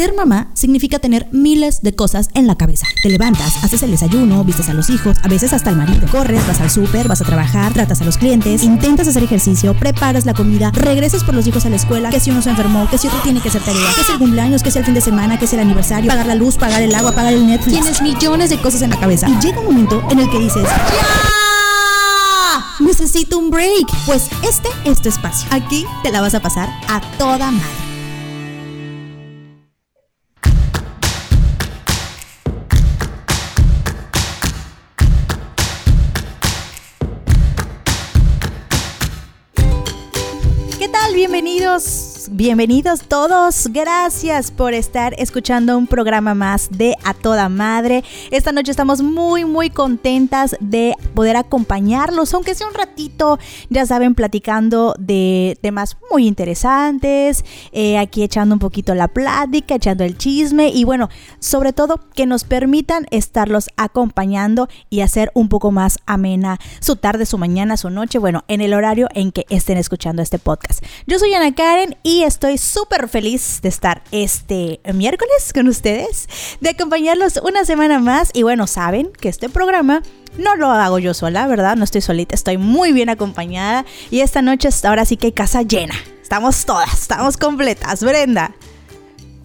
Ser mamá significa tener miles de cosas en la cabeza. Te levantas, haces el desayuno, vistes a los hijos, a veces hasta el marido. Corres, vas al súper, vas a trabajar, tratas a los clientes, intentas hacer ejercicio, preparas la comida, regresas por los hijos a la escuela, que si uno se enfermó, que si otro tiene que hacer tarea, que si el cumpleaños, que si el fin de semana, que si el aniversario, pagar la luz, pagar el agua, pagar el Netflix. Tienes millones de cosas en la cabeza. Y llega un momento en el que dices, ¡Ya! Necesito un break. Pues este es tu espacio. Aquí te la vas a pasar a toda madre. Bienvenidos bienvenidos todos. Gracias por estar escuchando un programa más de A Toda Madre. Esta noche estamos muy, muy contentas de poder acompañarlos, aunque sea un ratito, ya saben, platicando de temas muy interesantes, eh, aquí echando un poquito la plática, echando el chisme y bueno, sobre todo que nos permitan estarlos acompañando y hacer un poco más amena su tarde, su mañana, su noche, bueno, en el horario en que estén escuchando este podcast. Yo soy Ana Karen y estoy súper feliz de estar este miércoles con ustedes, de acompañarlos una semana más. Y bueno, saben que este programa no lo hago yo sola, ¿verdad? No estoy solita, estoy muy bien acompañada. Y esta noche ahora sí que hay casa llena. Estamos todas, estamos completas. Brenda.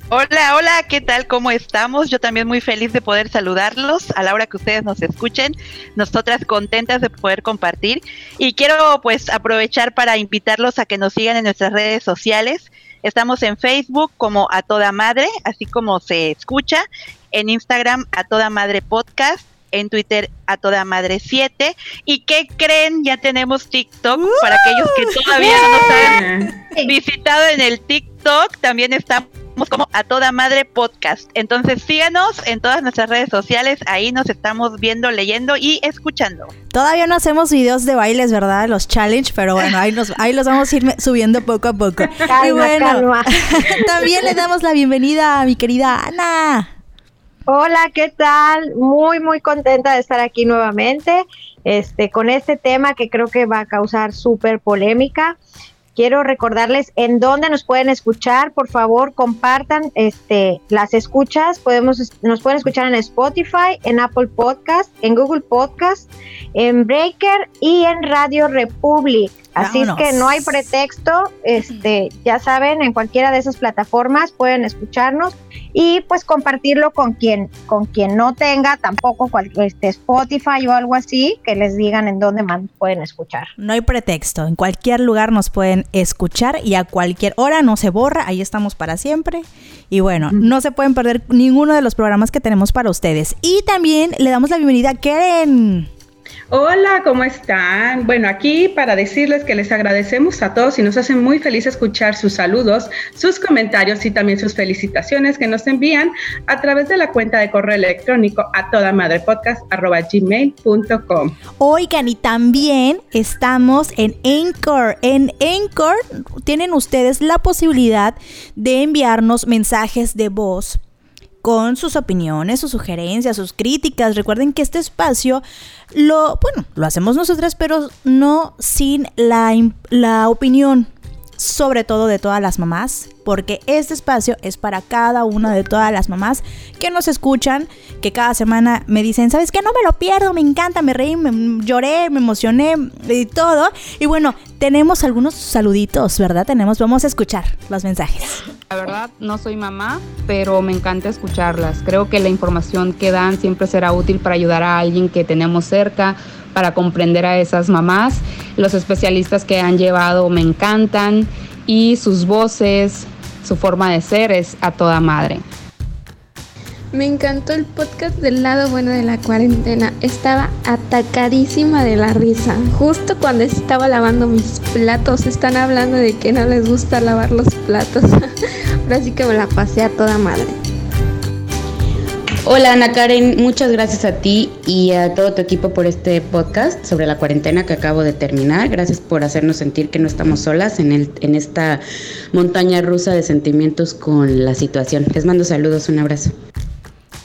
Hola, hola, ¿qué tal? ¿Cómo estamos? Yo también muy feliz de poder saludarlos a la hora que ustedes nos escuchen. Nosotras contentas de poder compartir. Y quiero pues aprovechar para invitarlos a que nos sigan en nuestras redes sociales. Estamos en Facebook como A Toda Madre, así como se escucha. En Instagram A Toda Madre Podcast en Twitter a toda madre 7. ¿Y qué creen? Ya tenemos TikTok para aquellos que todavía no nos han visitado en el TikTok. También estamos como a toda madre podcast. Entonces síganos en todas nuestras redes sociales, ahí nos estamos viendo, leyendo y escuchando. Todavía no hacemos videos de bailes, ¿verdad? Los challenge, pero bueno, ahí, nos, ahí los vamos a ir subiendo poco a poco. y bueno, también le damos la bienvenida a mi querida Ana. Hola, ¿qué tal? Muy, muy contenta de estar aquí nuevamente este, con este tema que creo que va a causar súper polémica. Quiero recordarles en dónde nos pueden escuchar. Por favor, compartan este, las escuchas. Podemos, nos pueden escuchar en Spotify, en Apple Podcast, en Google Podcast, en Breaker y en Radio Republic. Así es que no hay pretexto, este, ya saben, en cualquiera de esas plataformas pueden escucharnos y pues compartirlo con quien, con quien no tenga tampoco este Spotify o algo así, que les digan en dónde más pueden escuchar. No hay pretexto, en cualquier lugar nos pueden escuchar y a cualquier hora no se borra, ahí estamos para siempre. Y bueno, no se pueden perder ninguno de los programas que tenemos para ustedes. Y también le damos la bienvenida a Keren. Hola, ¿cómo están? Bueno, aquí para decirles que les agradecemos a todos y nos hace muy feliz escuchar sus saludos, sus comentarios y también sus felicitaciones que nos envían a través de la cuenta de correo electrónico a toda madre. Oigan, y también estamos en Anchor. En Anchor tienen ustedes la posibilidad de enviarnos mensajes de voz con sus opiniones, sus sugerencias, sus críticas. Recuerden que este espacio lo, bueno, lo hacemos nosotras, pero no sin la, la opinión, sobre todo de todas las mamás, porque este espacio es para cada una de todas las mamás que nos escuchan, que cada semana me dicen, ¿sabes qué? No me lo pierdo, me encanta, me reí, me lloré, me emocioné y todo. Y bueno, tenemos algunos saluditos, ¿verdad? Tenemos, vamos a escuchar los mensajes. La verdad, no soy mamá, pero me encanta escucharlas. Creo que la información que dan siempre será útil para ayudar a alguien que tenemos cerca, para comprender a esas mamás. Los especialistas que han llevado me encantan y sus voces, su forma de ser es a toda madre. Me encantó el podcast del lado bueno de la cuarentena. Estaba atacadísima de la risa. Justo cuando estaba lavando mis platos, están hablando de que no les gusta lavar los platos. Ahora sí que me la pasé a toda madre. Hola Ana Karen, muchas gracias a ti y a todo tu equipo por este podcast sobre la cuarentena que acabo de terminar. Gracias por hacernos sentir que no estamos solas en, el, en esta montaña rusa de sentimientos con la situación. Les mando saludos, un abrazo.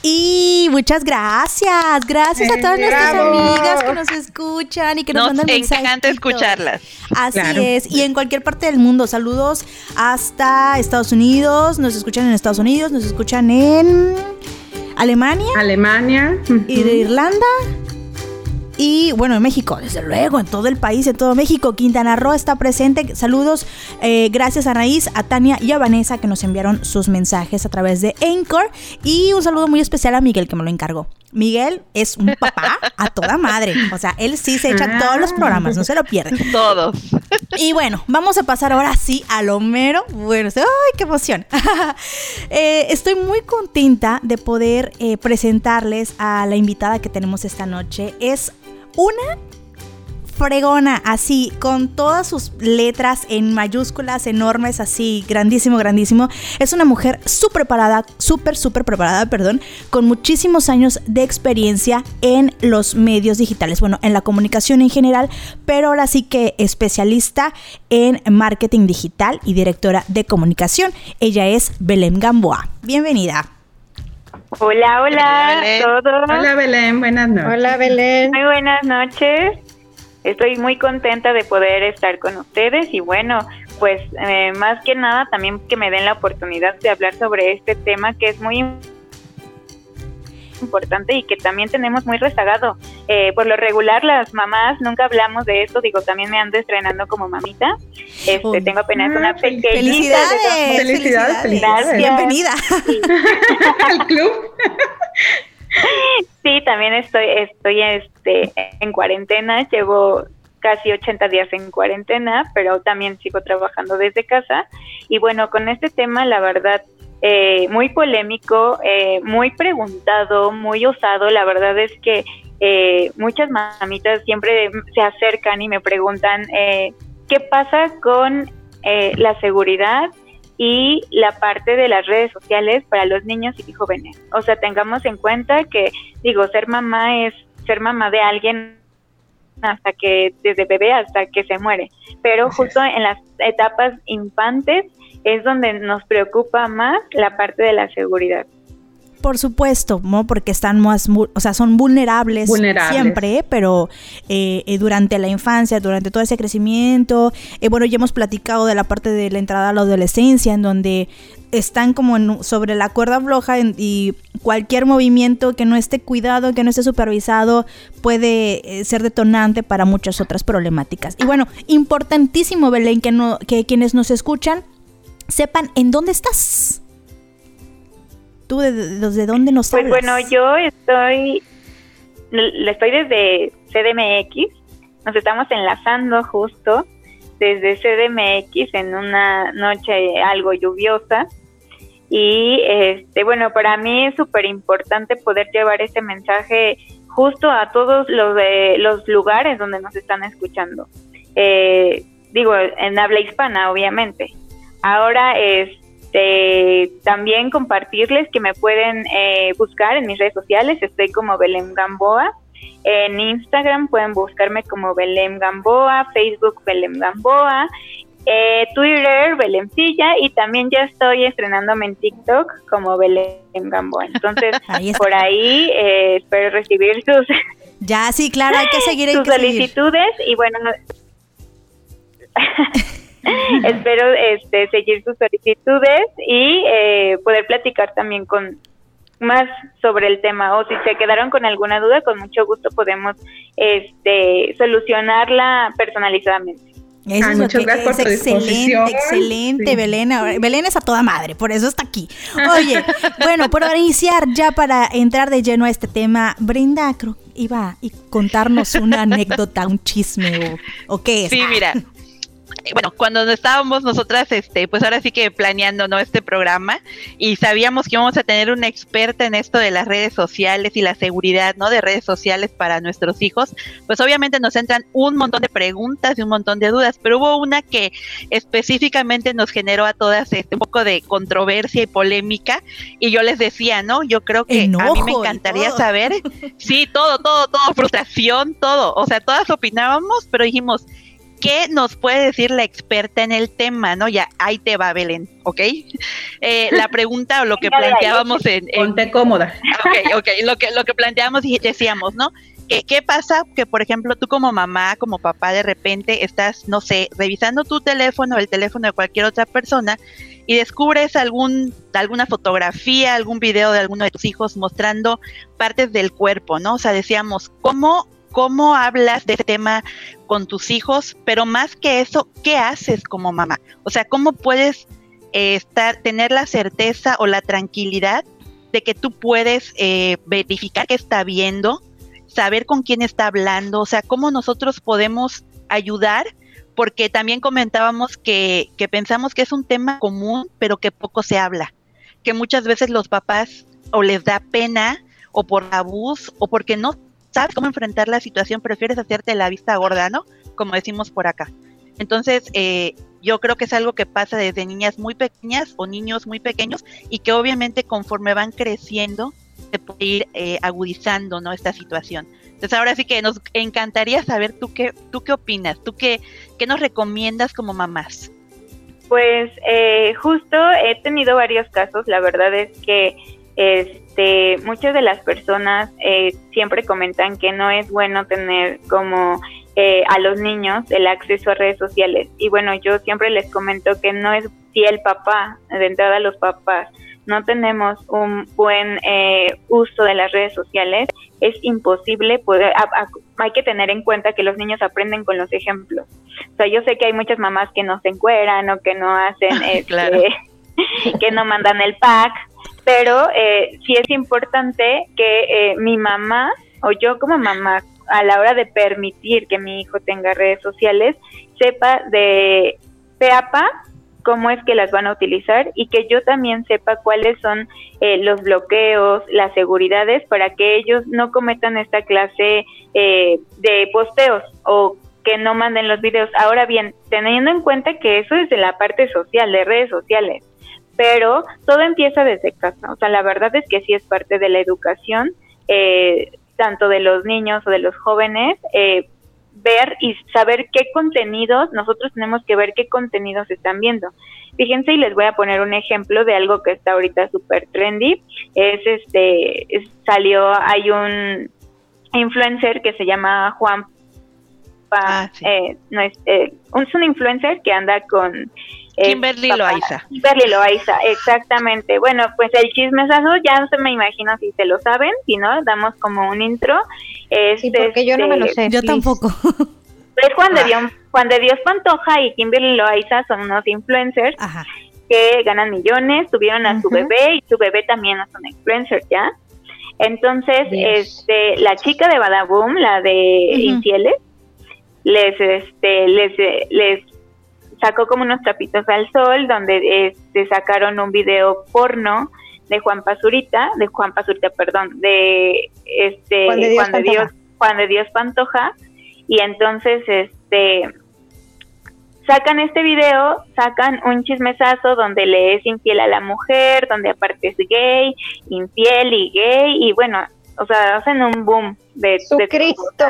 Y muchas gracias, gracias a todas nuestras amigas que nos escuchan y que nos, mandan mensajes. Nos encanta escucharlas. Así es, y en cualquier parte del mundo. Saludos hasta Estados Unidos, nos escuchan en Estados Unidos, nos escuchan en Alemania. Alemania. Y de Irlanda. Y bueno, en México, desde luego, en todo el país, en todo México. Quintana Roo está presente. Saludos, eh, gracias a Raíz, a Tania y a Vanessa que nos enviaron sus mensajes a través de Anchor. Y un saludo muy especial a Miguel que me lo encargó. Miguel es un papá a toda madre. O sea, él sí se echa todos los programas, no se lo pierde. Todos. Y bueno, vamos a pasar ahora sí a lo mero. Bueno, ¡ay, qué emoción! Eh, estoy muy contenta de poder eh, presentarles a la invitada que tenemos esta noche. Es una fregona, así, con todas sus letras en mayúsculas enormes, así, grandísimo, grandísimo. Es una mujer súper preparada, súper, súper preparada, perdón, con muchísimos años de experiencia en los medios digitales, bueno, en la comunicación en general, pero ahora sí que especialista en marketing digital y directora de comunicación. Ella es Belén Gamboa. Bienvenida. Hola, hola, a todos. Hola Belén, buenas noches. Hola Belén. Muy buenas noches. Estoy muy contenta de poder estar con ustedes y bueno, pues eh, más que nada también que me den la oportunidad de hablar sobre este tema que es muy importante y que también tenemos muy rezagado. Eh, por lo regular, las mamás nunca hablamos de esto. Digo, también me ando estrenando como mamita. Este, tengo apenas una pequeñita. Felicidades, felicidades, felicidades. Bienvenida al club. sí, también estoy, estoy este, en cuarentena. Llevo casi 80 días en cuarentena, pero también sigo trabajando desde casa. Y bueno, con este tema, la verdad, eh, muy polémico, eh, muy preguntado, muy osado. La verdad es que eh, muchas mamitas siempre se acercan y me preguntan qué pasa con la seguridad y la parte de las redes sociales para los niños y jóvenes. O sea, tengamos en cuenta que, digo, ser mamá es ser mamá de alguien hasta que, desde bebé hasta que se muere. Pero justo en las etapas infantes es donde nos preocupa más la parte de la seguridad. Por supuesto, ¿no? Porque están más, o sea, son vulnerables, siempre, pero eh, eh, durante la infancia, durante todo ese crecimiento, eh, bueno, ya hemos platicado de la parte de la entrada a la adolescencia, en donde están como sobre la cuerda floja y cualquier movimiento que no esté cuidado, que no esté supervisado, puede ser detonante para muchas otras problemáticas. Y bueno, importantísimo, Belén, que, no, que quienes nos escuchan sepan en dónde estás. ¿Tú desde dónde nos Pues bueno, yo estoy, estoy desde CDMX, nos estamos enlazando justo desde CDMX en una noche algo lluviosa. Y este, bueno, para mí es súper importante poder llevar este mensaje justo a todos los, de, los lugares donde nos están escuchando. Eh, digo, en habla hispana, obviamente. Ahora, este, también compartirles que me pueden eh, buscar en mis redes sociales. Estoy como Belém Gamboa. En Instagram pueden buscarme como Belém Gamboa, Facebook Belém Gamboa, eh, Twitter Belemcilla y también ya estoy estrenándome en TikTok como Belém Gamboa. Entonces, por ahí eh, espero recibir sus... Ya, sí, claro, hay que seguir. sus solicitudes y bueno... Espero este, seguir sus solicitudes y eh, poder platicar también con más sobre el tema o si se quedaron con alguna duda, con mucho gusto podemos este, solucionarla personalizadamente. Eso ah, muchas gracias por excelente, excelente, Belén. Belén es a toda madre, por eso está aquí. Oye, bueno, para iniciar ya para entrar de lleno a este tema, Brenda creo, iba a contarnos una anécdota, un chisme o, o qué es. Sí, mira, bueno, cuando estábamos nosotras, este, pues ahora sí que planeando ¿no? este programa y sabíamos que íbamos a tener una experta en esto de las redes sociales y la seguridad, ¿no? De redes sociales para nuestros hijos, pues obviamente nos entran un montón de preguntas y un montón de dudas, pero hubo una que específicamente nos generó a todas este, un poco de controversia y polémica y yo les decía, ¿no? Yo creo que a mí me encantaría saber, sí, todo, todo, todo, frustración, todo, o sea, todas opinábamos, pero dijimos, ¿qué nos puede decir la experta en el tema? ¿No? Ya, ahí te va, Belén, ¿ok? Eh, la pregunta o lo que planteábamos en, en... Ponte cómoda. Ok, ok, lo que, lo que planteábamos y decíamos, ¿no? ¿Qué, pasa? Que, por ejemplo, tú como mamá, como papá, de repente estás, no sé, revisando tu teléfono o el teléfono de cualquier otra persona y descubres algún, alguna fotografía, algún video de alguno de tus hijos mostrando partes del cuerpo, ¿no? O sea, decíamos, ¿cómo, cómo hablas de este tema con tus hijos? Pero más que eso, ¿qué haces como mamá? O sea, ¿cómo puedes eh, estar, tener la certeza o la tranquilidad de que tú puedes eh, verificar qué está viendo? saber con quién está hablando, o sea, cómo nosotros podemos ayudar, porque también comentábamos que, que pensamos que es un tema común, pero que poco se habla, que muchas veces los papás o les da pena o por abuso o porque no sabes cómo enfrentar la situación, prefieres hacerte la vista gorda, ¿no? Como decimos por acá. Entonces, eh, yo creo que es algo que pasa desde niñas muy pequeñas o niños muy pequeños y que obviamente conforme van creciendo se puede ir eh, agudizando ¿no? esta situación. Entonces ahora sí que nos encantaría saber tú qué, tú qué opinas, tú qué, qué nos recomiendas como mamás. Pues eh, justo he tenido varios casos, la verdad es que este, muchas de las personas eh, siempre comentan que no es bueno tener como a los niños el acceso a redes sociales. Y bueno, yo siempre les comento que no es si el papá, de entrada los papás, no tenemos un buen eh, uso de las redes sociales, es imposible poder, hay que tener en cuenta que los niños aprenden con los ejemplos. O sea, yo sé que hay muchas mamás que no se encueran o que no hacen, este, que no mandan el pack, pero eh, sí es importante que eh, mi mamá o yo como mamá a la hora de permitir que mi hijo tenga redes sociales sepa de PEAPA cómo es que las van a utilizar y que yo también sepa cuáles son eh, los bloqueos, las seguridades para que ellos no cometan esta clase eh, de posteos o que no manden los videos. Ahora bien, teniendo en cuenta que eso es de la parte social, de redes sociales, pero todo empieza desde casa. O sea, la verdad es que sí es parte de la educación, eh, tanto de los niños o de los jóvenes, eh, ver y saber qué contenidos, nosotros tenemos que ver qué contenidos están viendo. Fíjense y les voy a poner un ejemplo de algo que está ahorita súper trendy. Es este, salió, hay un influencer que se llama Juan ah, eh, no es, eh, es un influencer que anda con Kimberly Loaiza. Kimberly Loaiza, exactamente. Bueno, pues el chismesazo ya no se me imagino si se lo saben, si no, damos como un intro. sí, porque yo no me lo este, sé. Yo tampoco. Es Juan de, Dios, Juan de Dios Pantoja y Kimberly Loaiza son unos influencers que ganan millones, tuvieron a su bebé y su bebé también es un influencer, ¿ya? Entonces, este, la chica de Badaboom, la de Infieles, les, este, les, les sacó como unos trapitos al sol donde este, sacaron un video porno de Juan Pazurita, de Juan Pazurita, perdón, de este Juan de Dios, Juan de Dios, Pantoja. Y entonces este sacan este video, sacan un chismesazo donde le es infiel a la mujer, donde aparte es gay, infiel y gay y bueno, o sea, hacen un boom de, Su Cristo.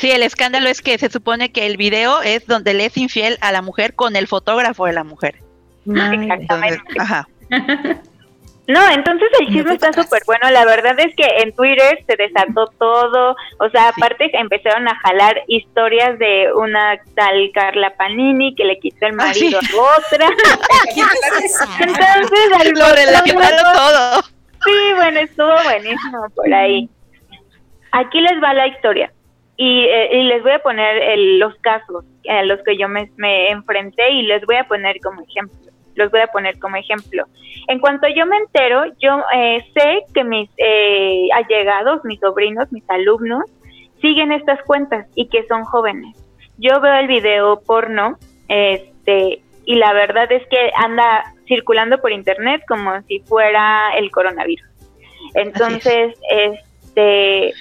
Sí, el escándalo es que se supone que el video es donde le es infiel a la mujer con el fotógrafo de la mujer. Exactamente. ajá. No, entonces el chisme está súper bueno. La verdad es que en Twitter se desató todo. O sea, aparte empezaron a jalar historias de una tal Carla Panini que le quitó el ah, marido a otra. entonces, lo relacionaron todo. Sí, bueno, estuvo buenísimo por ahí. Aquí les va la historia. Eh, y, les voy a poner los casos a los que yo me, enfrenté y les voy a poner como ejemplo. Los voy a poner como ejemplo. En cuanto yo me entero, yo eh, sé que mis eh, allegados, mis sobrinos, mis alumnos, siguen estas cuentas y que son jóvenes. Yo veo el video porno, este, y la verdad es que anda circulando por internet como si fuera el coronavirus. Entonces, este,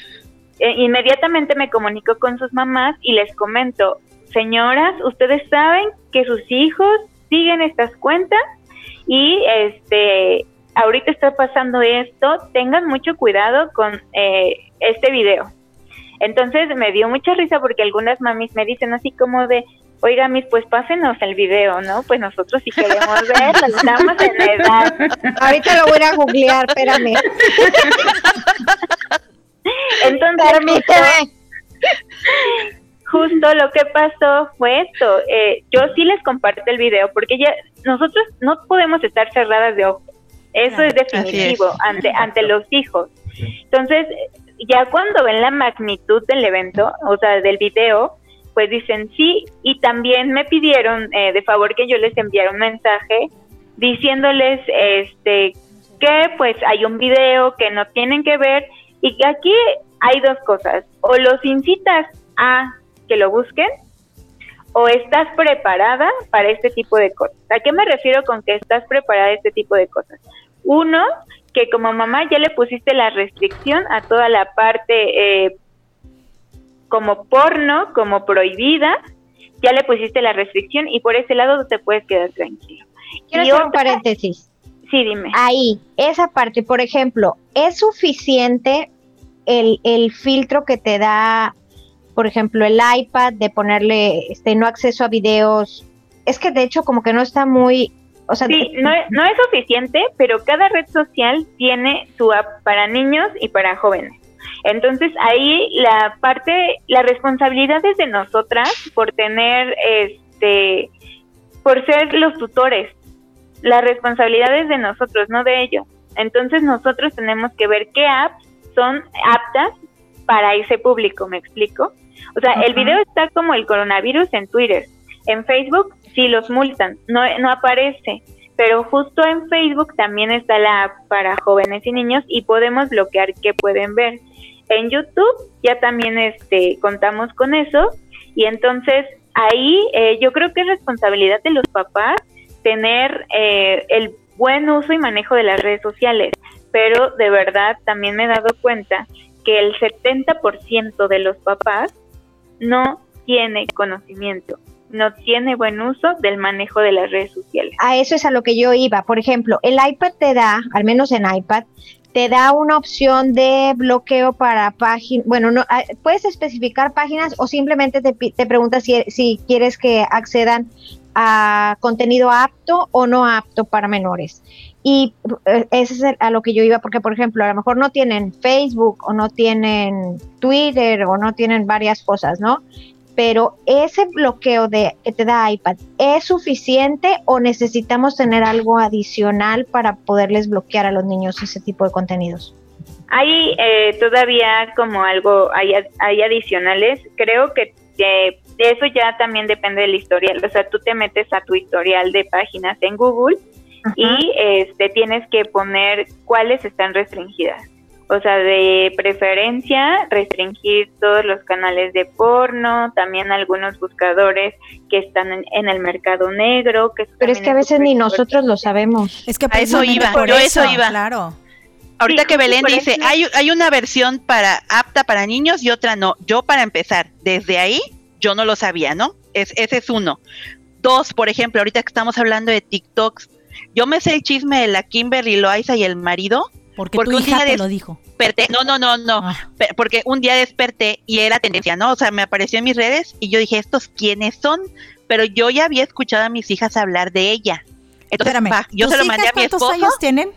inmediatamente me comunico con sus mamás y les comento, señoras, ustedes saben que sus hijos siguen estas cuentas y este ahorita está pasando esto, tengan mucho cuidado con eh, este video. Entonces me dio mucha risa porque algunas mamis me dicen así como de, oiga, mis, pues pásenos el video, ¿no? Pues nosotros sí queremos verlo, estamos en edad. Ahorita lo voy a googlear, espérame. Entonces, Permíteme. Justo, lo que pasó fue esto. Eh, yo sí les comparto el video porque ya nosotros no podemos estar cerradas de ojos. Eso es definitivo ante ante los hijos. Entonces, ya cuando ven la magnitud del evento, o sea, del video, pues dicen sí y también me pidieron eh, de favor que yo les enviara un mensaje diciéndoles este que pues hay un video que no tienen que ver y que aquí hay dos cosas o los incitas a que lo busquen o estás preparada para este tipo de cosas. ¿A qué me refiero con que estás preparada a este tipo de cosas? Uno, que como mamá ya le pusiste la restricción a toda la parte eh, como porno, como prohibida, ya le pusiste la restricción y por ese lado te puedes quedar tranquilo. Quiero hacer un paréntesis. Sí, dime. Ahí, esa parte, por ejemplo, ¿es suficiente el, el filtro que te da, por ejemplo, el iPad de ponerle este no acceso a videos? Es que de hecho como que no está muy o sea, sí, no, no es suficiente, pero cada red social tiene su app para niños y para jóvenes. Entonces ahí la parte, la responsabilidad es de nosotras por tener, este, por ser los tutores. La responsabilidad es de nosotros, no de ellos. Entonces nosotros tenemos que ver qué apps son aptas para ese público, ¿me explico? O sea, el video está como el coronavirus en Twitter. En Facebook sí los multan, no, no aparece pero justo en Facebook también está la app para jóvenes y niños y podemos bloquear qué pueden ver. En YouTube ya también este, contamos con eso y entonces ahí eh, yo creo que es responsabilidad de los papás tener eh, el buen uso y manejo de las redes sociales, pero de verdad también me he dado cuenta que el 70% de los papás no tiene conocimiento no tiene buen uso del manejo de las redes sociales. A eso es a lo que yo iba. Por ejemplo, el iPad te da, al menos en iPad, te da una opción de bloqueo para páginas. Bueno, no, ah, puedes especificar páginas o simplemente te, te preguntas si, si quieres que accedan a contenido apto o no apto para menores. Y eh, ese es a lo que yo iba, porque por ejemplo, a lo mejor no tienen Facebook o no tienen Twitter o no tienen varias cosas, ¿no? pero ese bloqueo de que te da iPad es suficiente o necesitamos tener algo adicional para poderles bloquear a los niños ese tipo de contenidos? Hay eh, todavía como algo, hay, hay adicionales. Creo que de eso ya también depende del historial. O sea, tú te metes a tu historial de páginas en Google y este, tienes que poner cuáles están restringidas o sea, de preferencia restringir todos los canales de porno, también algunos buscadores que están en, el mercado negro. Que Pero es que a veces ni nosotros lo sabemos. Es que a eso iba, por eso, iba. Claro. Ahorita que Belén dice, hay, hay una versión para apta para niños y otra no. Yo para empezar, desde ahí yo no lo sabía, ¿no? Es, ese es uno. Dos, por ejemplo, ahorita que estamos hablando de TikToks, yo me sé el chisme de la Kimberly Loaiza y el marido porque, tu hija te lo dijo. no, no, no, no. Ah. Porque un día desperté y era tendencia, ¿no? O sea, me apareció en mis redes y yo dije, ¿estos quiénes son? Pero yo ya había escuchado a mis hijas hablar de ella. Entonces, yo se lo mandé a mi esposo. ¿Cuántos años tienen?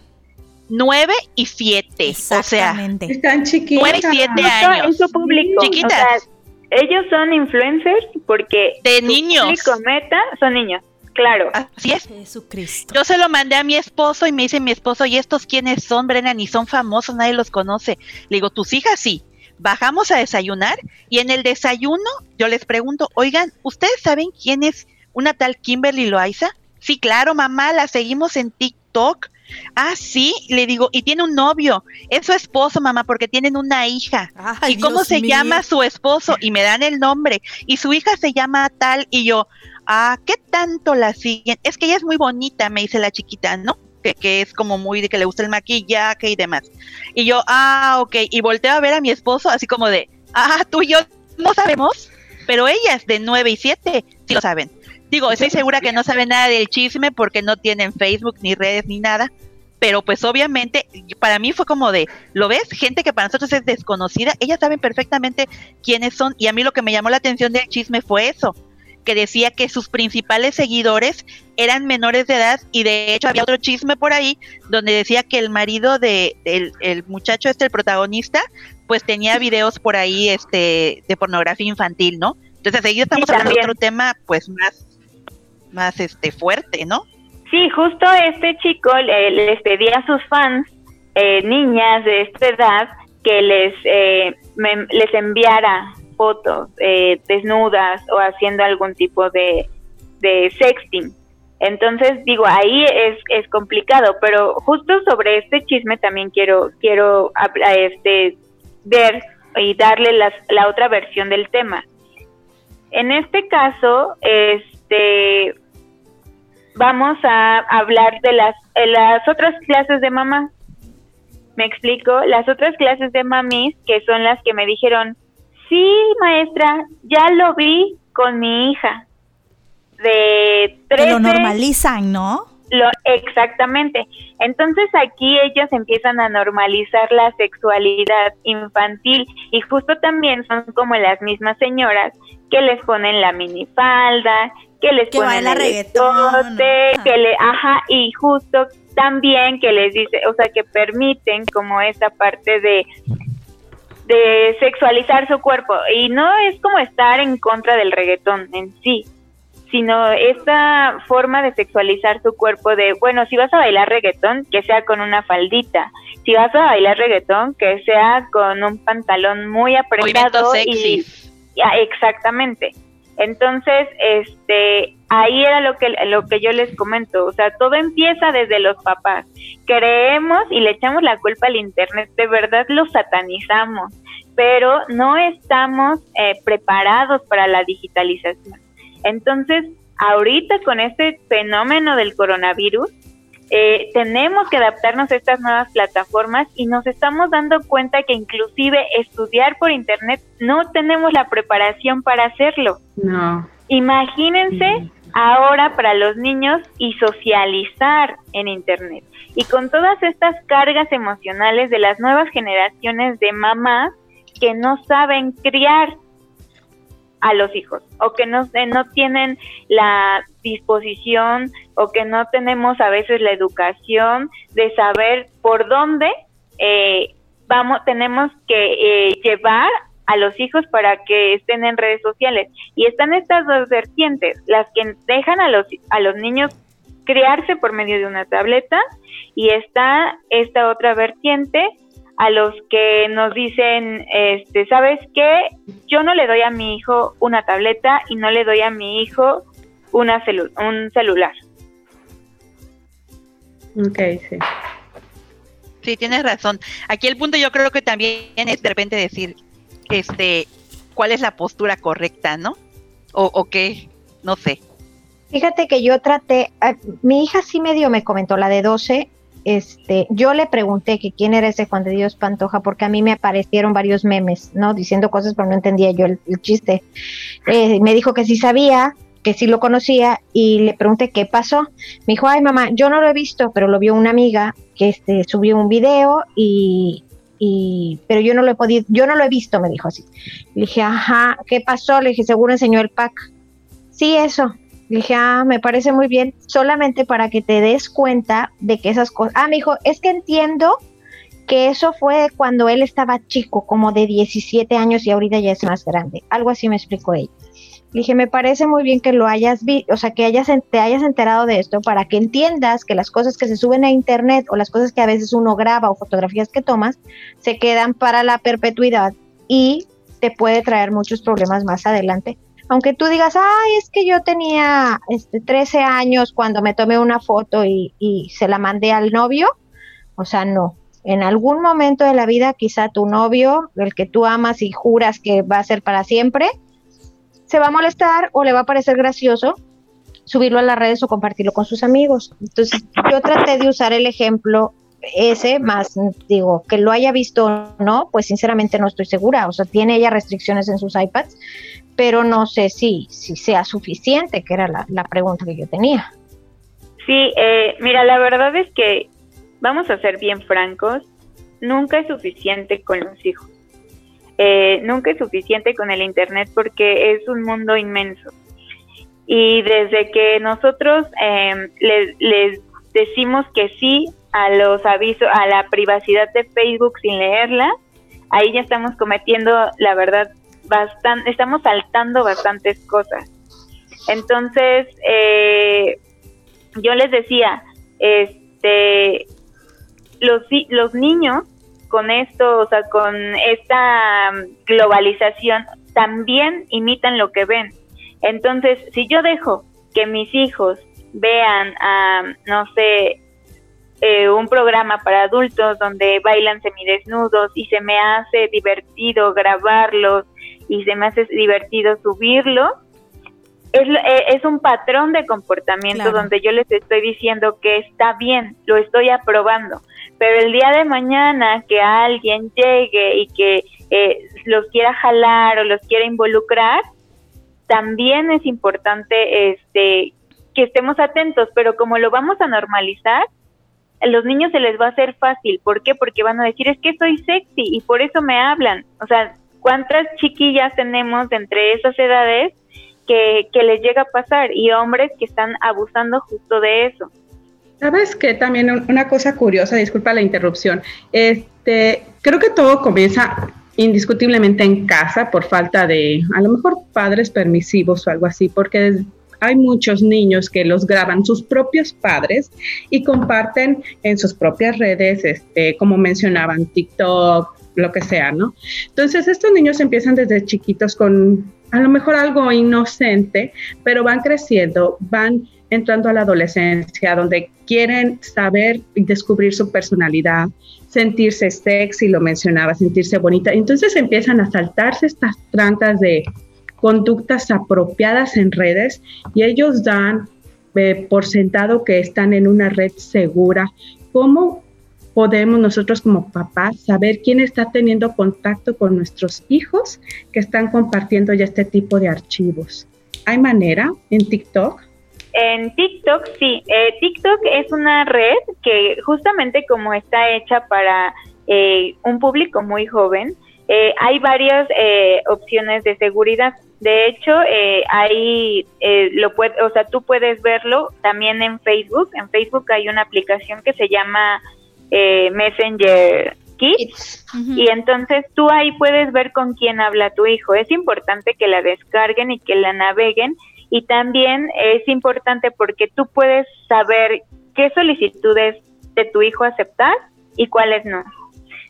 Nueve y siete. O sea, están chiquitas. Nueve y siete años. En su público. Chiquitas. ellos son influencers porque de niños. Público meta son niños. Claro. Así es. Jesucristo. Yo se lo mandé a mi esposo y me dice mi esposo, ¿y estos quiénes son, Brennan? Y son famosos, nadie los conoce. Le digo, tus hijas sí. Bajamos a desayunar y en el desayuno yo les pregunto, oigan, ¿ustedes saben quién es una tal Kimberly Loaiza? Sí, claro, mamá, la seguimos en TikTok. Ah, sí, le digo, y tiene un novio, es su esposo, mamá, porque tienen una hija. ¿Y cómo se llama su esposo? Y me dan el nombre. Y su hija se llama tal, y yo, ah, ¿qué tanto la siguen? Es que ella es muy bonita, me dice la chiquita, ¿no? Que, que, es como muy de que le gusta el maquillaje y demás. Y yo, ah, ok, y volteo a ver a mi esposo así como de, ah, tú y yo no sabemos, pero ellas de 9 y 7 sí lo saben. Digo, estoy segura que no saben nada del chisme porque no tienen Facebook ni redes ni nada, pero pues obviamente para mí fue como de, ¿lo ves? Gente que para nosotros es desconocida, ellas saben perfectamente quiénes son y a mí lo que me llamó la atención del chisme fue eso, que decía que sus principales seguidores eran menores de edad y de hecho había otro chisme por ahí donde decía que el marido de el, muchacho este el protagonista pues tenía videos por ahí este de pornografía infantil no entonces ahí estamos hablando de otro tema pues más más este fuerte no sí justo este chico les pedía a sus fans eh, niñas de esta edad que les eh, les enviara fotos eh, desnudas o haciendo algún tipo de, sexting. Entonces, digo, ahí es, es complicado, pero justo sobre este chisme también quiero, quiero este, ver y darle las, la otra versión del tema. En este caso, este, vamos a hablar de las, las otras clases de mamá. Me explico, las otras clases de mamis, que son las que me dijeron, Sí, maestra, ya lo vi con mi hija de 13. lo normalizan, ¿no? Lo, exactamente. Entonces aquí ellos empiezan a normalizar la sexualidad infantil y justo también son como las mismas señoras que les ponen la minifalda, que les ponen el reggaetón, que le, ajá, y justo también que les dice, o sea, que permiten como esa parte de de sexualizar su cuerpo. Y no es como estar en contra del reggaetón en sí, sino esta forma de sexualizar su cuerpo de, bueno, si vas a bailar reggaetón, que sea con una faldita. Si vas a bailar reggaetón, que sea con un pantalón muy apretado y ya, exactamente. Entonces, este, ahí era lo que lo que yo les comento, o sea, todo empieza desde los papás. Creemos y le echamos la culpa al internet, de verdad lo satanizamos, pero no estamos eh, preparados para la digitalización. Entonces, ahorita con este fenómeno del coronavirus, eh, tenemos que adaptarnos a estas nuevas plataformas y nos estamos dando cuenta que inclusive estudiar por internet no tenemos la preparación para hacerlo. No. Imagínense ahora para los niños y socializar en internet. Y con todas estas cargas emocionales de las nuevas generaciones de mamás que no saben criar a los hijos o que no, eh, no tienen la disposición o que no tenemos a veces la educación de saber por dónde eh, vamos tenemos que eh, llevar a los hijos para que estén en redes sociales. Y están estas dos vertientes las que dejan a los a los niños criarse por medio de una tableta y está esta otra vertiente a los que nos dicen, este, ¿sabes qué? Yo no le doy a mi hijo una tableta y no le doy a mi hijo una un celular. Ok, sí. Sí, tienes razón. Aquí el punto yo creo que también es de repente decir, este, cuál es la postura correcta, ¿no? O, o qué, no sé. Fíjate que yo traté, mi hija sí medio me comentó, la de 12, este, yo le pregunté que quién era ese Juan de Dios Pantoja, porque a mí me aparecieron varios memes, ¿no? Diciendo cosas, pero no entendía yo el, chiste. Eh, me dijo que sí sabía, que sí lo conocía, y le pregunté qué pasó. Me dijo, ay mamá, yo no lo he visto, pero lo vio una amiga que este, subió un video y, y, pero yo no lo he podido, yo no lo he visto, me dijo así. Le dije, ajá, ¿qué pasó? Le dije, seguro enseñó el pack. Sí, eso. Dije, ah, me parece muy bien, solamente para que te des cuenta de que esas cosas. Ah, me dijo, es que entiendo que eso fue cuando él estaba chico, como de 17 años y ahorita ya es más grande. Algo así me explicó ella. Dije, me parece muy bien que lo hayas visto, o sea, que hayas, te hayas enterado de esto para que entiendas que las cosas que se suben a internet o las cosas que a veces uno graba o fotografías que tomas se quedan para la perpetuidad y te puede traer muchos problemas más adelante aunque tú digas, ay, es que yo tenía este, 13 años cuando me tomé una foto y, se la mandé al novio, o sea, no. En algún momento de la vida, quizá tu novio, el que tú amas y juras que va a ser para siempre, se va a molestar o le va a parecer gracioso subirlo a las redes o compartirlo con sus amigos. Entonces, yo traté de usar el ejemplo ese, más digo, que lo haya visto o no, pues sinceramente no estoy segura. O sea, tiene ella restricciones en sus iPads, pero no sé si, si sea suficiente, que era la, pregunta que yo tenía. Sí, eh, mira, la verdad es que vamos a ser bien francos, nunca es suficiente con los hijos. Eh, nunca es suficiente con el Internet porque es un mundo inmenso. Y desde que nosotros em, les, les decimos que sí a los avisos, a la privacidad de Facebook sin leerla, ahí ya estamos cometiendo, la verdad, bastante, estamos saltando bastantes cosas. Entonces, eh, yo les decía, este, los, los niños con esto, o sea, con esta globalización, también imitan lo que ven. Entonces, si yo dejo que mis hijos vean, a, no sé, eh, un programa para adultos donde bailan semidesnudos y se me hace divertido grabarlos y se me hace divertido subirlo, es, eh, es un patrón de comportamiento donde yo les estoy diciendo que está bien, lo estoy aprobando, pero el día de mañana que alguien llegue y que eh, los quiera jalar o los quiera involucrar, también es importante este que estemos atentos, pero como lo vamos a normalizar, a los niños se les va a hacer fácil. ¿Por qué? Porque van a decir, es que soy sexy y por eso me hablan. O sea, ¿cuántas chiquillas tenemos entre esas edades que, que les llega a pasar? Y hombres que están abusando justo de eso. Sabes que también una cosa curiosa, disculpa la interrupción, este, creo que todo comienza indiscutiblemente en casa por falta de, a lo mejor, padres permisivos o algo así, porque hay muchos niños que los graban sus propios padres y comparten en sus propias redes, este, como mencionaban, TikTok, lo que sea, ¿no? Entonces, estos niños empiezan desde chiquitos con a lo mejor algo inocente, pero van creciendo, van entrando a la adolescencia, donde quieren saber y descubrir su personalidad, sentirse sexy, lo mencionaba, sentirse bonita. Entonces empiezan a saltarse estas trancas de conductas apropiadas en redes y ellos dan eh, por sentado que están en una red segura. ¿Cómo podemos nosotros como papás saber quién está teniendo contacto con nuestros hijos que están compartiendo ya este tipo de archivos? ¿Hay manera en TikTok? En TikTok, sí. Eh, TikTok es una red que justamente como está hecha para eh, un público muy joven, eh, hay varias eh, opciones de seguridad. De hecho, eh, lo puede, o sea, tú puedes verlo también en Facebook. En Facebook hay una aplicación que se llama Messenger Kids y entonces tú ahí puedes ver con quién habla tu hijo. Es importante que la descarguen y que la naveguen y también es importante porque tú puedes saber qué solicitudes de tu hijo aceptar y cuáles no.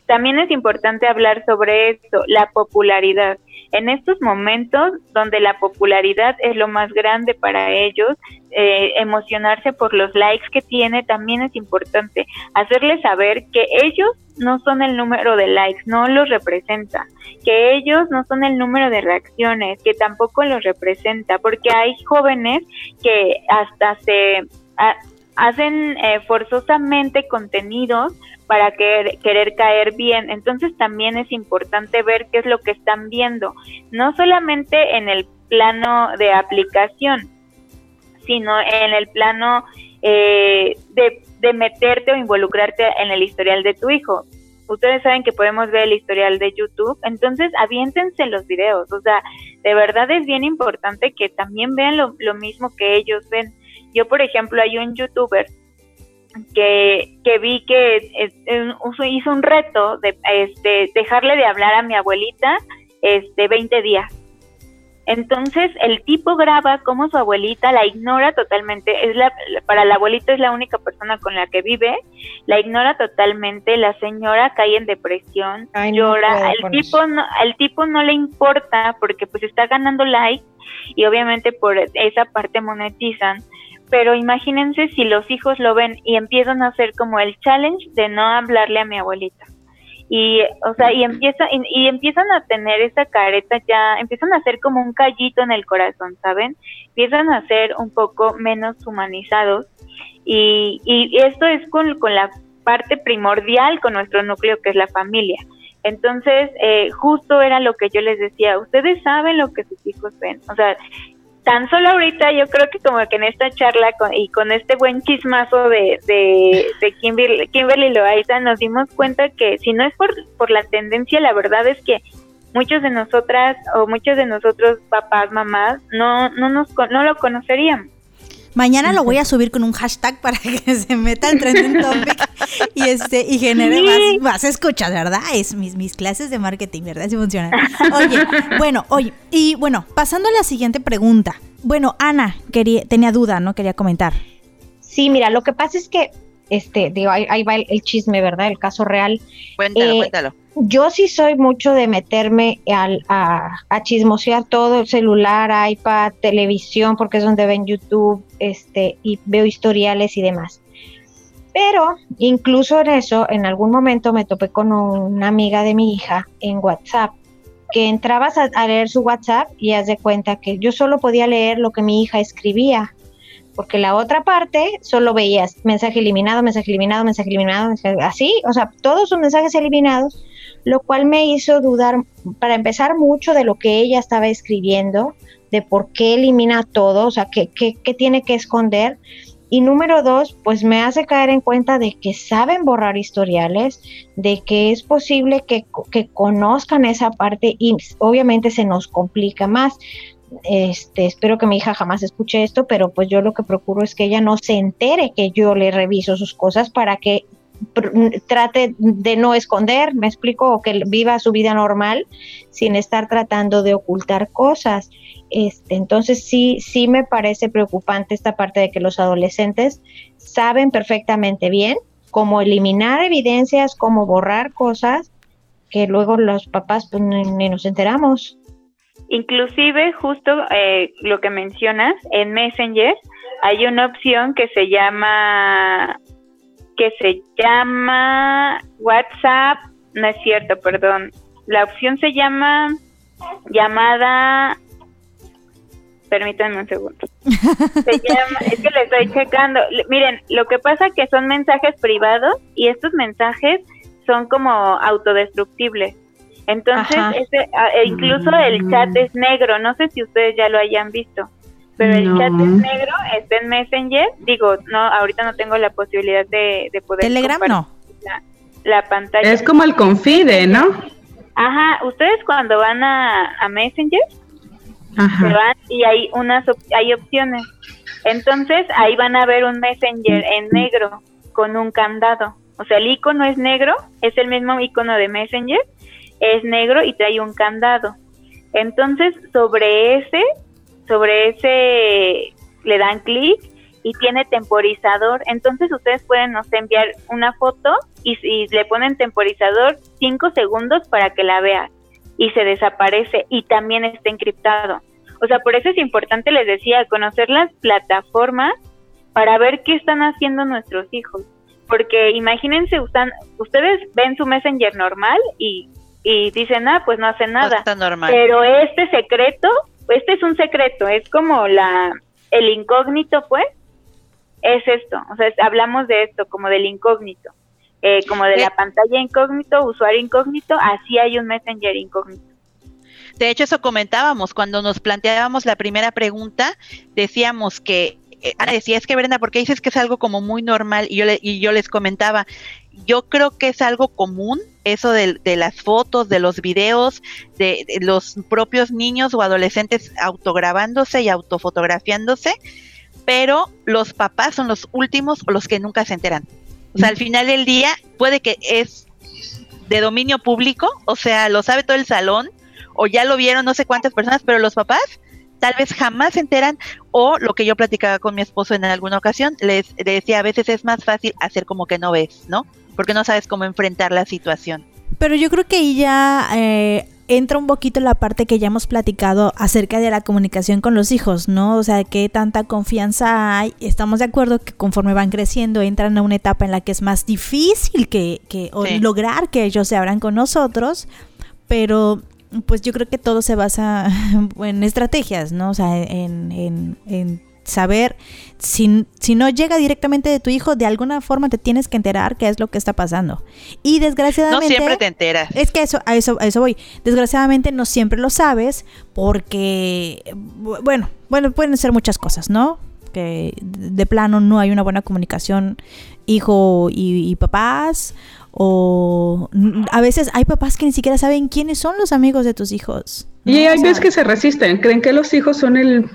También es importante hablar sobre esto, la popularidad. En estos momentos donde la popularidad es lo más grande para ellos, eh, emocionarse por los likes que tiene también es importante. Hacerles saber que ellos no son el número de likes, no los representa, que ellos no son el número de reacciones, que tampoco los representa, porque hay jóvenes que hasta se hacen eh, forzosamente contenidos para querer, querer caer bien. Entonces también es importante ver qué es lo que están viendo, no solamente en el plano de aplicación, sino en el plano eh, de, meterte o involucrarte en el historial de tu hijo. Ustedes saben que podemos ver el historial de YouTube, entonces aviéntense los videos, o sea, de verdad es bien importante que también vean lo mismo que ellos ven. Yo, por ejemplo, hay un youtuber que, que vi que hizo un reto de este, dejarle de hablar a mi abuelita este 20 días. Entonces el tipo graba como su abuelita la ignora totalmente, es la, para la abuelita es la única persona con la que vive, la ignora totalmente, la señora cae en depresión, llora, el tipo no, el tipo no le importa porque pues está ganando likes y obviamente por esa parte monetizan, pero imagínense si los hijos lo ven y empiezan a hacer como el challenge de no hablarle a mi abuelita. Y, o sea, y, empieza, y, empiezan a tener esa careta ya, empiezan a hacer como un callito en el corazón, ¿saben? Empiezan a ser un poco menos humanizados. Y, y esto es con, con la parte primordial con nuestro núcleo, que es la familia. Entonces, eh, justo era lo que yo les decía, ustedes saben lo que sus hijos ven. O sea, tan solo ahorita yo creo que como que en esta charla y con este buen chismazo de, de, de Kimberly, Kimberly Loaiza nos dimos cuenta que si no es por, por la tendencia, la verdad es que muchos de nosotras o muchos de nosotros papás, mamás, no, no, nos, no lo conoceríamos. Mañana lo voy a subir con un hashtag para que se meta el trending topic y este y genere más, más, escuchas, ¿verdad? Es mis, mis clases de marketing, ¿verdad? Si funcionan. Oye, bueno, oye, y bueno, pasando a la siguiente pregunta. Bueno, Ana quería, tenía duda, ¿no? Quería comentar. Sí, mira, lo que pasa es que, este, digo, ahí, va el, chisme, ¿verdad? El caso real. Cuéntalo, eh, cuéntalo yo sí soy mucho de meterme al, a, a, chismosear todo el celular, iPad, televisión, porque es donde ven YouTube, este, y veo historiales y demás. Pero incluso en eso, en algún momento me topé con una amiga de mi hija en WhatsApp, que entrabas a, a leer su WhatsApp y haz de cuenta que yo solo podía leer lo que mi hija escribía porque la otra parte solo veías mensaje eliminado, mensaje eliminado, mensaje eliminado, así, o sea, todos sus mensajes eliminados lo cual me hizo dudar, para empezar, mucho de lo que ella estaba escribiendo, de por qué elimina todo, o sea, qué, qué, tiene que esconder. Y número dos, pues me hace caer en cuenta de que saben borrar historiales, de que es posible que, que conozcan esa parte y obviamente se nos complica más. Este, espero que mi hija jamás escuche esto, pero pues yo lo que procuro es que ella no se entere que yo le reviso sus cosas para que trate de no esconder, me explico, o que viva su vida normal sin estar tratando de ocultar cosas. Este, entonces sí, sí me parece preocupante esta parte de que los adolescentes saben perfectamente bien cómo eliminar evidencias, cómo borrar cosas que luego los papás pues, ni, nos enteramos. Inclusive justo eh, lo que mencionas en Messenger hay una opción que se llama que se llama WhatsApp, no es cierto, perdón. La opción se llama llamada permítanme un segundo. Se llama, es que le estoy checando. Miren, lo que pasa es que son mensajes privados y estos mensajes son como autodestructibles. Entonces, ah, e incluso el chat es negro. No sé si ustedes ya lo hayan visto pero el chat es negro, está en Messenger. Digo, no, ahorita no tengo la posibilidad de, poder. Telegram no. La, pantalla. Es como el confide, ¿no? Ajá, ustedes cuando van a, a Messenger, se van y hay unas hay opciones. Entonces ahí van a ver un Messenger en negro con un candado. O sea, el icono es negro, es el mismo icono de Messenger, es negro y trae un candado. Entonces, sobre ese sobre ese le dan clic y tiene temporizador. Entonces ustedes pueden nos enviar una foto y, le ponen temporizador cinco segundos para que la vean y se desaparece y también está encriptado. O sea, por eso es importante, les decía, conocer las plataformas para ver qué están haciendo nuestros hijos. Porque imagínense, ustedes ven su Messenger normal y, y dicen, ah, pues no hacen nada. Pero este secreto este es un secreto, es como la el incógnito, pues, es esto, o sea, hablamos de esto, como del incógnito, eh, como de la pantalla incógnito, usuario incógnito, así hay un Messenger incógnito. De hecho, eso comentábamos cuando nos planteábamos la primera pregunta, decíamos que Ana decía, es que Brenda, ¿por qué dices que es algo como muy normal? Y yo, le, y yo les comentaba, yo creo que es algo común eso de, las fotos, de los videos, de, los propios niños o adolescentes autograbándose y autofotografiándose, pero los papás son los últimos o los que nunca se enteran. O sea, al final del día puede que es de dominio público, o sea, lo sabe todo el salón, o ya lo vieron no sé cuántas personas, pero los papás tal vez jamás se enteran o lo que yo platicaba con mi esposo en alguna ocasión, les decía, a veces es más fácil hacer como que no ves, ¿no? porque no sabes cómo enfrentar la situación. Pero yo creo que ahí ya eh, entra un poquito la parte que ya hemos platicado acerca de la comunicación con los hijos, ¿no? O sea, qué tanta confianza hay. Estamos de acuerdo que conforme van creciendo entran a una etapa en la que es más difícil que, lograr que ellos se abran con nosotros, pero pues yo creo que todo se basa en estrategias, ¿no? O sea, en, en saber si, si, no llega directamente de tu hijo, de alguna forma te tienes que enterar qué es lo que está pasando. Y desgraciadamente... No siempre te enteras. Es que eso, a, eso, a eso voy. Desgraciadamente no siempre lo sabes porque, bueno, bueno, pueden ser muchas cosas, ¿no? Que de plano no hay una buena comunicación hijo y, papás o a veces hay papás que ni siquiera saben quiénes son los amigos de tus hijos. Y hay veces que se resisten, creen que los hijos son el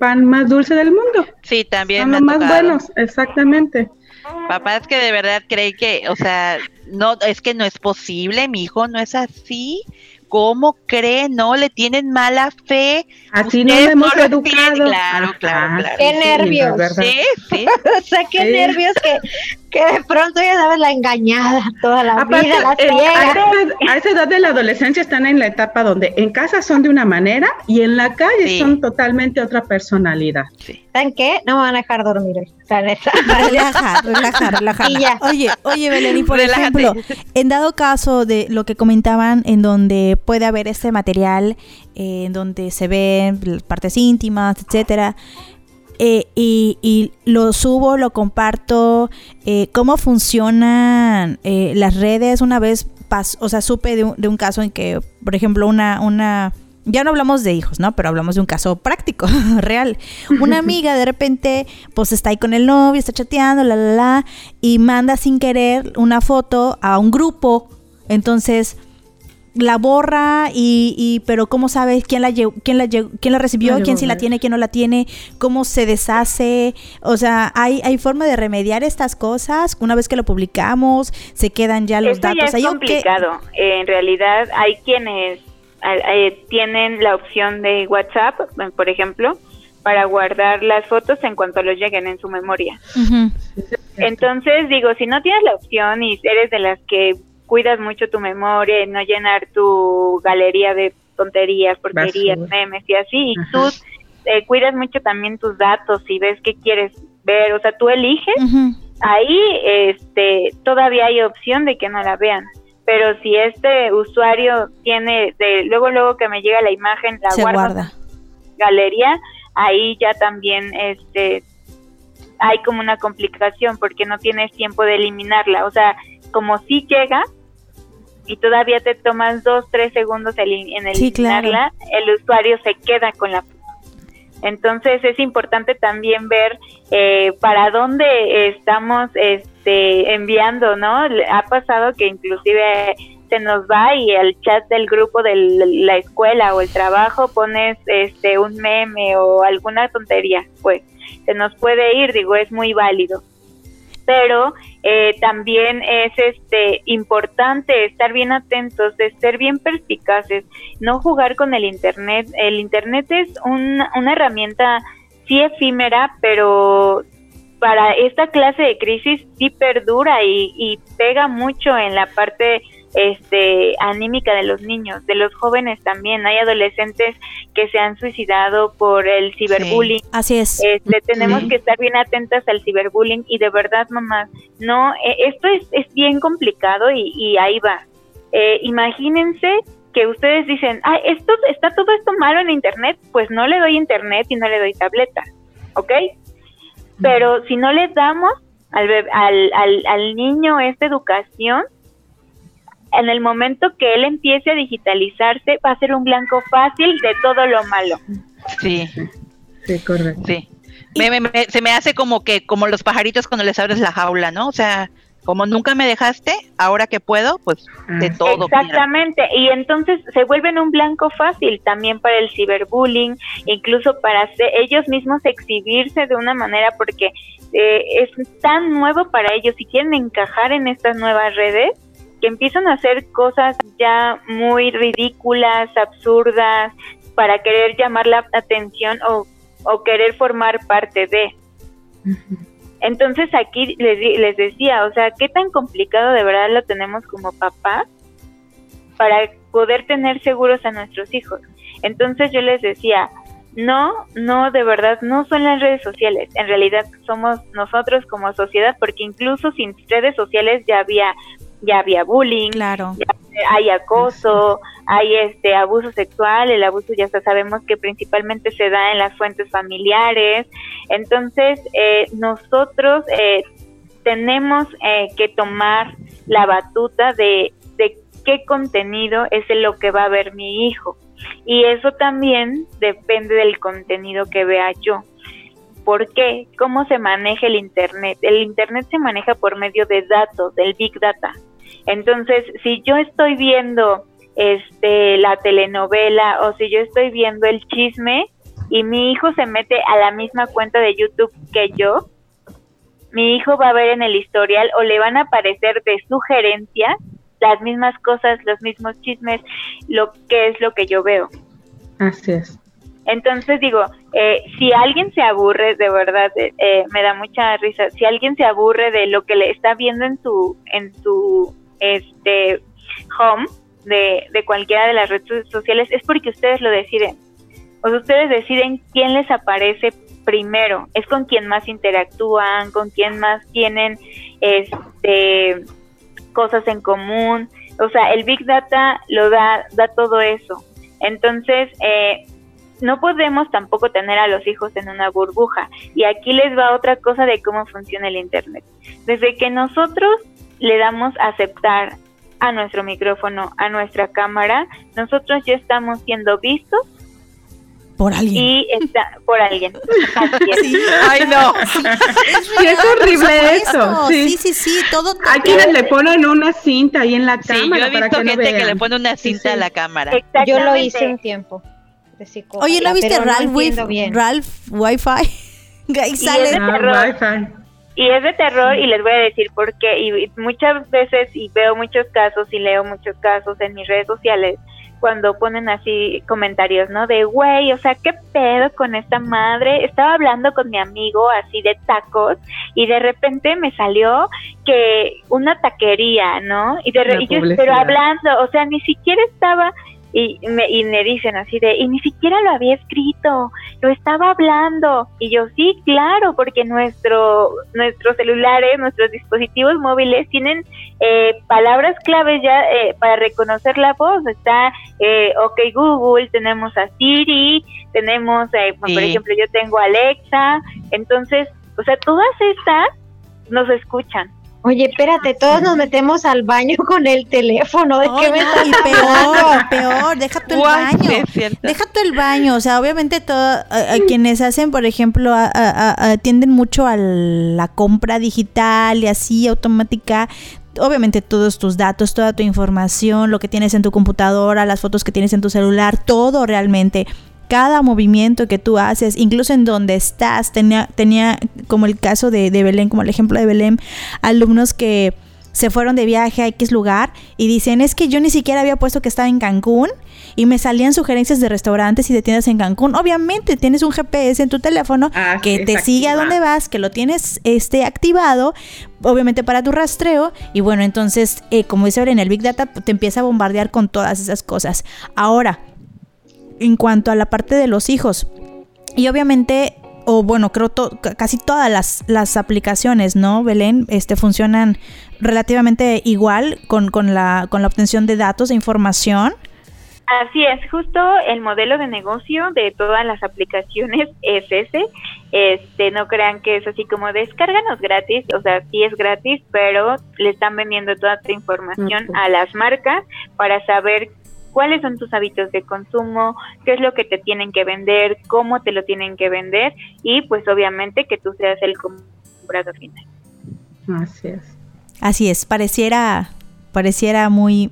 pan más dulce del mundo. Sí, también. Son los más buenos, exactamente. Papás que de verdad creen que, o sea, no, es que no es posible, mi hijo no es así. ¿Cómo cree? No, le tienen mala fe. Así no lo hemos educado. Claro, claro, claro. Qué nervios. Sí, sí. o sea, qué nervios que, que de pronto ya sabes la engañada toda la Aparte, vida, la eh, a, a, esa edad de la adolescencia están en la etapa donde en casa son de una manera y en la calle Sí. son totalmente otra personalidad. ¿Saben qué? No me van a dejar dormir hoy. Relaja, relaja, relaja. Y ya. Oye, oye, Belén, y por Relájate. ejemplo, en dado caso de lo que comentaban, en donde puede haber este material, eh, en donde se ven partes íntimas, etcétera, eh, y, y lo subo, lo comparto, eh, ¿cómo funcionan las redes? Una vez, pas o sea, supe de un, de un caso en que, por ejemplo, una, una, ya no hablamos de hijos, ¿no? Pero hablamos de un caso práctico, real. Una amiga de repente, pues está ahí con el novio, está chateando, la, la, la, y manda sin querer una foto a un grupo. Entonces, la borra y, y pero cómo sabes quién la lle- quién la lle- quién la recibió, La quién sí la tiene, quién no la tiene, cómo se deshace, o sea, hay hay forma de remediar estas cosas. Una vez que lo publicamos, se quedan ya los Esto ya datos. es Hay que- complicado. En realidad hay quienes tienen la opción de WhatsApp, eh, por ejemplo, para guardar las fotos en cuanto los lleguen en su memoria. Entonces, digo, si no tienes la opción y eres de las que cuidas mucho tu memoria y no llenar tu galería de tonterías, porquerías, Basura. memes y así, y Ajá. tú eh, cuidas mucho también tus datos y ves qué quieres ver, o sea, tú eliges, ahí este todavía hay opción de que no la vean. Pero si este usuario tiene, de, luego luego que me llega la imagen, la Se guardo en guarda. galería, ahí ya también este hay como una complicación porque no tienes tiempo de eliminarla. O sea, como si llega y todavía te tomas dos, tres segundos en Sí, claro. eliminarla, el usuario se queda con la entonces es importante también ver eh, para dónde estamos este, enviando, ¿no? Ha pasado que inclusive se nos va y el chat del grupo de la escuela o el trabajo pones este un meme o alguna tontería, pues se nos puede ir, digo, es muy válido. Pero eh, también es este importante estar bien atentos, de ser bien perspicaces, no jugar con el internet. El internet es un- una herramienta sí efímera, pero para esta clase de crisis sí perdura y, y pega mucho en la parte este anímica de los niños, de los jóvenes también. Hay adolescentes que se han suicidado por el ciberbullying. Así es. Este, tenemos Sí. que estar bien atentas al ciberbullying y de verdad, mamá, no, eh, esto es, es bien complicado y, y ahí va. Eh, imagínense que ustedes dicen, ah, esto está todo esto malo en internet, pues no le doy internet y no le doy tableta, ¿ok? Pero si no le damos al, al, al, al niño esta educación, en el momento que él empiece a digitalizarse, va a ser un blanco fácil de todo lo malo. Sí, Sí, correcto. sí. Me- me- me- se me hace como que, como los pajaritos cuando les abres la jaula, ¿no? O sea, como nunca me dejaste, ahora que puedo, pues de Ah. todo. mira. Exactamente, y entonces se vuelven un blanco fácil también para el ciberbullying, incluso para ellos mismos exhibirse de una manera porque eh, es tan nuevo para ellos y quieren encajar en estas nuevas redes que empiezan a hacer cosas ya muy ridículas, absurdas, para querer llamar la atención o, o querer formar parte de. Entonces aquí les, les decía, o sea, qué tan complicado de verdad lo tenemos como papás para poder tener seguros a nuestros hijos. Entonces yo les decía, no, no, de verdad, no son las redes sociales. En realidad somos nosotros como sociedad, porque incluso sin redes sociales ya había, ya había bullying, Claro. ya hay acoso, hay este abuso sexual, el abuso ya sabemos que principalmente se da en las fuentes familiares. Entonces, eh, nosotros eh, tenemos eh, que tomar la batuta de, de qué contenido es lo que va a ver mi hijo. Y eso también depende del contenido que vea yo. ¿Por qué? ¿Cómo se maneja el Internet? El Internet se maneja por medio de datos, del Big Data. Entonces, si yo estoy viendo este la telenovela o si yo estoy viendo el chisme y mi hijo se mete a la misma cuenta de YouTube que yo, mi hijo va a ver en el historial o le van a aparecer de sugerencias las mismas cosas, los mismos chismes, lo que es lo que yo veo. Así es. Entonces digo, eh, si alguien se aburre, de verdad, eh, eh, me da mucha risa, si alguien se aburre de lo que le está viendo en su, en su este home de, de cualquiera de las redes sociales, es porque ustedes lo deciden. O ustedes deciden quién les aparece primero, es con quien más interactúan, con quien más tienen este cosas en común. O sea, el Big Data lo da, da todo eso. Entonces, eh, no podemos tampoco tener a los hijos en una burbuja. Y aquí les va otra cosa de cómo funciona el Internet. Desde que nosotros le damos a aceptar a nuestro micrófono, a nuestra cámara, nosotros ya estamos siendo vistos por alguien. Y está por alguien. Ay, no. Sí, es, horrible eso. Sí. sí, sí, todo. Hay quienes le ponen una cinta ahí en la cámara. Sí, yo he visto gente que le pone una cinta a la cámara. Yo lo hice un tiempo. Oye, ¿no viste Ralph, no Ralph Wi-Fi? Ahí sale. Y es, de terror. Y es de terror y les voy a decir por qué. Y muchas veces, y veo muchos casos y leo muchos casos en mis redes sociales, cuando ponen así comentarios, ¿no? De, güey, o sea, ¿qué pedo con esta madre? Estaba hablando con mi amigo así de tacos y de repente me salió que una taquería, ¿no? Y, de y yo, pero hablando, o sea, ni siquiera estaba y me, y me dicen así de, y ni siquiera lo había escrito, lo estaba hablando. Y yo, sí, claro, porque nuestro, nuestros celulares, nuestros dispositivos móviles tienen eh, palabras claves ya eh, para reconocer la voz. Está, eh, OK Google, tenemos a Siri, tenemos, eh, por ejemplo, yo tengo Alexa. Entonces, o sea, todas estas nos escuchan. Oye, espérate, todos nos metemos al baño con el teléfono. ¿De qué me y peor, peor, deja el baño. deja el baño. O sea, obviamente todo, quienes hacen, por ejemplo, atienden mucho a la compra digital y así automática obviamente todos tus datos, toda tu información, lo que tienes en tu computadora, las fotos que tienes en tu celular, todo realmente cada movimiento que tú haces, incluso en donde estás, tenía, tenía como el caso de, Belén, como el ejemplo de Belén, alumnos que se fueron de viaje a X lugar y dicen, es que yo ni siquiera había puesto que estaba en Cancún y me salían sugerencias de restaurantes y de tiendas en Cancún. Obviamente tienes un GPS en tu teléfono ah, que te sigue a donde vas, que lo tienes este, activado, obviamente para tu rastreo. Y bueno, entonces, eh, como dice ahora en el Big Data, te empieza a bombardear con todas esas cosas. Ahora, en cuanto a la parte de los hijos. Y obviamente, o bueno, creo casi todas las, las, aplicaciones, ¿no, Belén? Este, funcionan relativamente igual con, con, la, con la obtención de datos e información. Así es, justo el modelo de negocio de todas las aplicaciones es ese. Este, no crean que es así como descárganos gratis, o sea, sí es gratis, pero le están vendiendo toda tu información a las marcas para saber cuáles son tus hábitos de consumo, qué es lo que te tienen que vender, cómo te lo tienen que vender y pues obviamente que tú seas el comprador final. Así es. Así es, pareciera pareciera muy,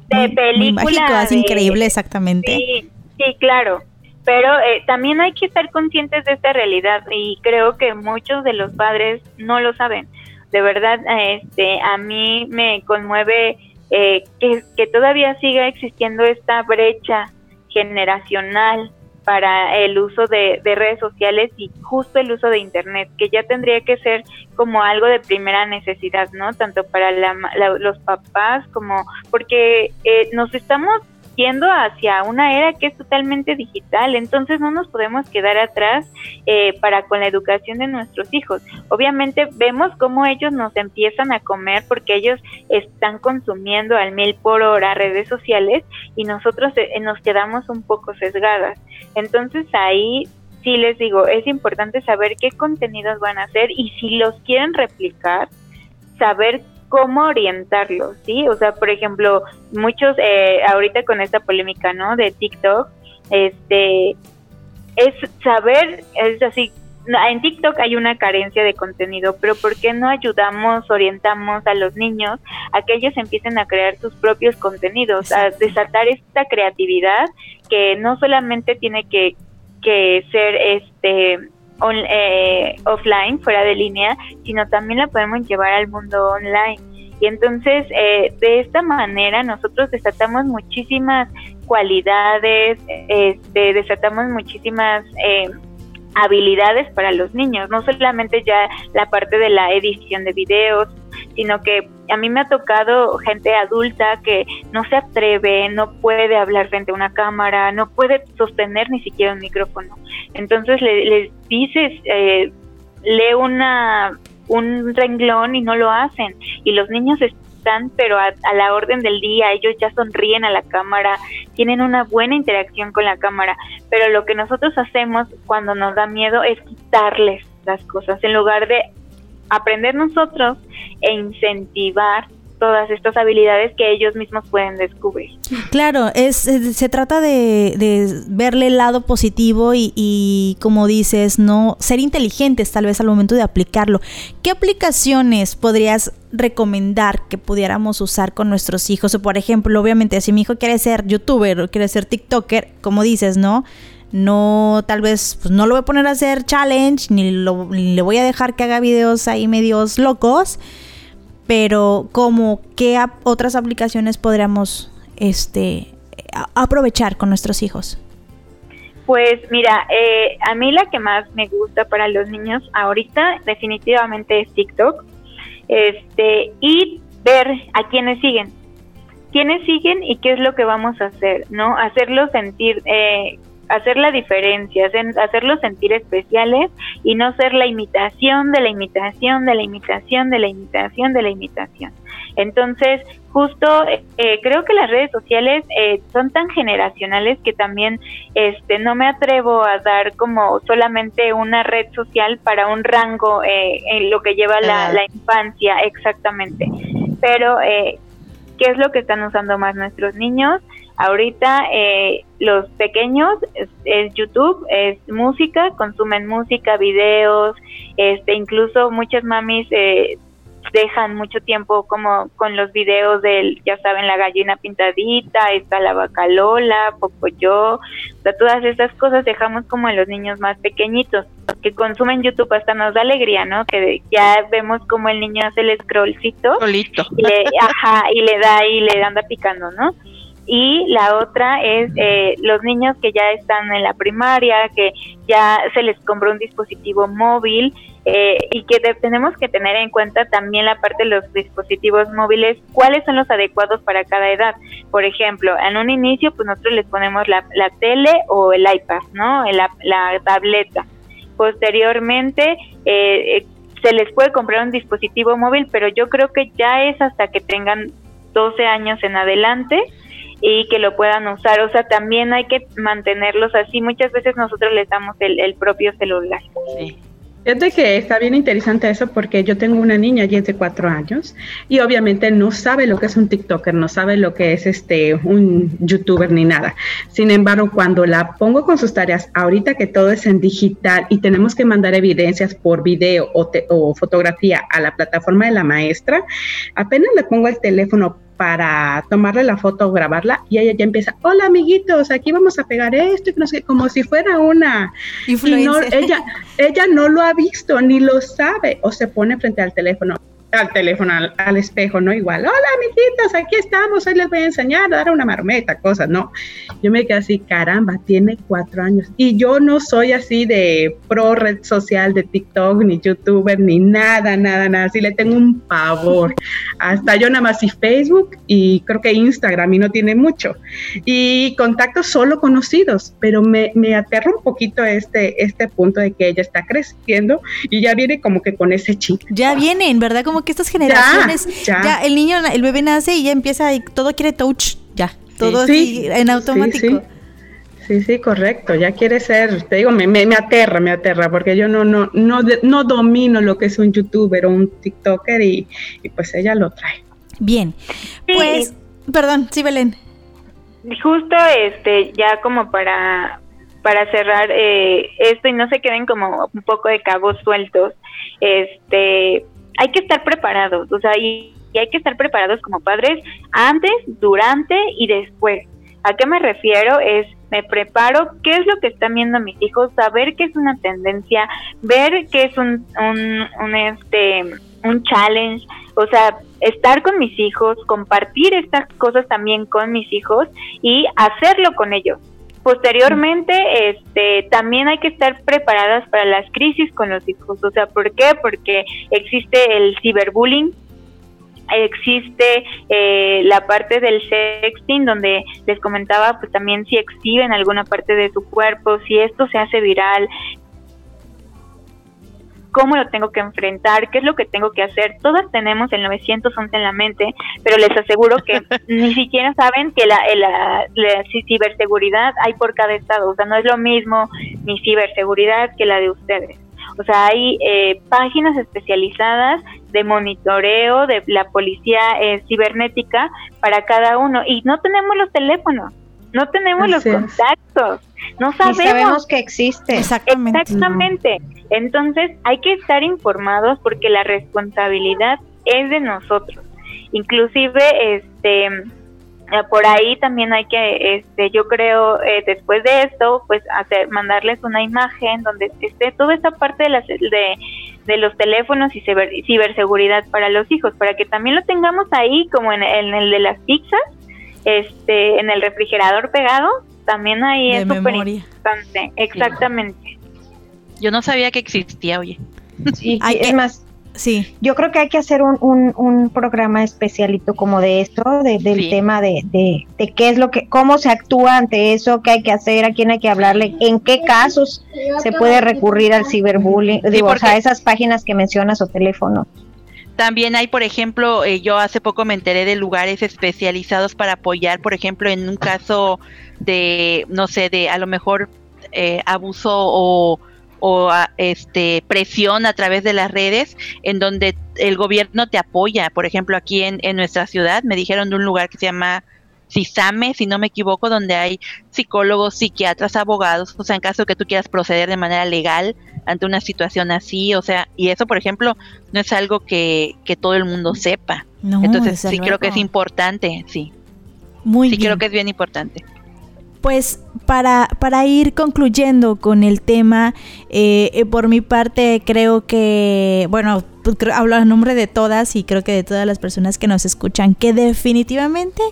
muy, mágico, es increíble exactamente. Sí, sí, claro. Pero eh, también hay que estar conscientes de esta realidad y creo que muchos de los padres no lo saben. De verdad, este, a mí me conmueve eh, que, todavía siga existiendo esta brecha generacional para el uso de, redes sociales y justo el uso de internet, que ya tendría que ser como algo de primera necesidad, ¿no? Tanto para los papás como porque eh, nos estamos yendo hacia una era que es totalmente digital, entonces no nos podemos quedar atrás eh, para con la educación de nuestros hijos. Obviamente vemos cómo ellos nos empiezan a comer porque ellos están consumiendo al mil por hora redes sociales y nosotros eh, nos quedamos un poco sesgadas. Entonces ahí sí les digo, es importante saber qué contenidos van a hacer y si los quieren replicar, saber cómo orientarlos, ¿sí? O sea, por ejemplo, muchos, eh, ahorita con esta polémica, ¿no? De TikTok, este, es saber, es así, en TikTok hay una carencia de contenido, pero ¿por qué no ayudamos, orientamos a los niños a que ellos empiecen a crear sus propios contenidos, a desatar esta creatividad que no solamente tiene que, que ser este eh, offline, fuera de línea, sino también la podemos llevar al mundo online. Y entonces, eh, de esta manera, nosotros desatamos muchísimas cualidades, este, desatamos muchísimas eh, habilidades para los niños, no solamente ya la parte de la edición de videos, sino que a mí me ha tocado gente adulta que no se atreve, no puede hablar frente a una cámara, no puede sostener ni siquiera un micrófono. Entonces les le dices, eh, lee una, un renglón y no lo hacen. Y los niños están, pero a, a, la orden del día, ellos ya sonríen a la cámara, tienen una buena interacción con la cámara. Pero lo que nosotros hacemos cuando nos da miedo es quitarles las cosas en lugar de aprender nosotros e incentivar todas estas habilidades que ellos mismos pueden descubrir. Claro, es, se trata de, verle el lado positivo y, y, como dices, no ser inteligentes tal vez al momento de aplicarlo. ¿Qué aplicaciones podrías recomendar que pudiéramos usar con nuestros hijos? O por ejemplo, obviamente, si mi hijo quiere ser youtuber o quiere ser TikToker, como dices, ¿no? No tal vez pues no lo voy a poner a hacer challenge ni, ni, le voy a dejar que haga videos ahí medios locos pero como qué otras aplicaciones podríamos este aprovechar con nuestros hijos pues mira eh, a mí la que más me gusta para los niños ahorita definitivamente es TikTok este y ver a quienes siguen quiénes siguen y qué es lo que vamos a hacer, ¿no? Hacerlos sentir eh, hacer la diferencia, hacerlos sentir especiales y no ser la imitación de la imitación de la imitación de la imitación de la imitación. Entonces, justo eh, creo que las redes sociales eh, son tan generacionales que también este no me atrevo a dar como solamente una red social para un rango eh, en lo que lleva la, la infancia exactamente. Pero ¿qué es lo que están usando más nuestros niños? Ahorita eh, los pequeños es, YouTube, es música, consumen música, videos, este, incluso muchas mamis eh, dejan mucho tiempo como con los videos del, ya saben, la gallina pintadita, está la vaca Lola, Pocoyo, o sea, todas esas cosas dejamos como en los niños más pequeñitos, que consumen YouTube hasta nos da alegría, ¿no? Que ya vemos como el niño hace el scrollcito y le, ajá, y le da y le anda picando, ¿no? Y la otra es eh, los niños que ya están en la primaria, que ya se les compró un dispositivo móvil eh, y que tenemos que tener en cuenta también la parte de los dispositivos móviles, cuáles son los adecuados para cada edad. Por ejemplo, en un inicio, pues nosotros les ponemos la, la tele o el iPad, ¿no? La, la tableta. Posteriormente, eh, se les puede comprar un dispositivo móvil, pero yo creo que ya es hasta que tengan 12 años en adelante y que lo puedan usar. O sea, también hay que mantenerlos así. Muchas veces nosotros les damos el, el propio celular. Sí. Fíjate que está bien interesante eso porque yo tengo una niña y es de cuatro años y obviamente no sabe lo que es un TikToker, no sabe lo que es este un youtuber ni nada. Sin embargo, cuando la pongo con sus tareas, ahorita que todo es en digital y tenemos que mandar evidencias por video o, o fotografía a la plataforma de la maestra, apenas le pongo el teléfono para tomarle la foto o grabarla y ella ya empieza, hola amiguitos, aquí vamos a pegar esto, y no sé, como si fuera una... Y no, ella, ella no lo ha visto ni lo sabe o se pone frente al teléfono. Al teléfono, al, espejo, no igual. Hola, amiguitos, aquí estamos, hoy les voy a enseñar a dar una marmeta, cosas, no. Yo me quedé así, caramba, tiene cuatro años. Y yo no soy así de pro red social, de TikTok, ni youtuber, ni nada, nada, nada. Así le tengo un pavor. Hasta yo nada más y Facebook y creo que Instagram y no tiene mucho. Y contactos solo conocidos, pero me, me aterra un poquito este, este punto de que ella está creciendo y ya viene como que con ese chip. Ya vienen, ¿verdad? Como que estas generaciones, ya, el niño, el bebé nace y ya empieza y todo quiere touch, ya, todo así en automático. Sí, sí. correcto. Ya quiere ser, te digo, me, me, aterra, me aterra, porque yo no, no, no, no domino lo que es un youtuber o un TikToker y, pues ella lo trae. Bien, pues, perdón, sí, Belén. Justo, este, ya como para, para cerrar eh, esto y no se queden como un poco de cabos sueltos, este, hay que estar preparados, o sea, y, hay que estar preparados como padres antes, durante y después. ¿A qué me refiero? Es me preparo, qué es lo que están viendo mis hijos, saber qué es una tendencia, ver qué es un, un, un, este, un challenge, o sea, estar con mis hijos, compartir estas cosas también con mis hijos y hacerlo con ellos. Posteriormente, este, también hay que estar preparadas para las crisis con los hijos. O sea, ¿por qué? Porque existe el ciberbullying, existe eh, la parte del sexting donde les comentaba pues también si exhiben alguna parte de su cuerpo, si esto se hace viral, cómo lo tengo que enfrentar, qué es lo que tengo que hacer. Todas tenemos el 911 en la mente, pero les aseguro que ni siquiera saben que la, la, ciberseguridad hay por cada estado. O sea, no es lo mismo mi ciberseguridad que la de ustedes. O sea, hay eh, páginas especializadas de monitoreo de la policía eh, cibernética para cada uno y no tenemos los teléfonos, no tenemos los contactos. No sabemos. que existe. Exactamente. Exactamente. Entonces hay que estar informados porque la responsabilidad es de nosotros. Inclusive, este, eh, por ahí también hay que, este, yo creo, eh, después de esto, pues hacer, mandarles una imagen donde esté toda esta parte de, las, de, de los teléfonos y ciberseguridad para los hijos, para que también lo tengamos ahí como en, en el de las pizzas, este, en el refrigerador pegado, también ahí es súper importante, exactamente. Yo no sabía que existía, oye. Sí, es más, sí. Yo creo que hay que hacer un, un, programa especialito como de esto, del tema de, de, qué es lo que, cómo se actúa ante eso, qué hay que hacer, a quién hay que hablarle, en qué casos se puede recurrir al ciberbullying, digo, o sea, esas páginas que mencionas o teléfonos. También hay, por ejemplo, eh, yo hace poco me enteré de lugares especializados para apoyar, por ejemplo, en un caso de, no sé, de a lo mejor eh, abuso o, o este presión a través de las redes, en donde el gobierno te apoya. Por ejemplo, aquí en, en nuestra ciudad me dijeron de un lugar que se llama CISAME, si no me equivoco, donde hay psicólogos, psiquiatras, abogados, o sea, en caso que tú quieras proceder de manera legal ante una situación así, o sea, y eso, por ejemplo, no es algo que, que todo el mundo sepa. Entonces, sí creo que es importante, sí. Muy sí, creo que es bien importante. Pues para, para ir concluyendo con el tema, eh, eh, por mi parte creo que, bueno, pues, hablo a nombre de todas y creo que de todas las personas que nos escuchan, que definitivamente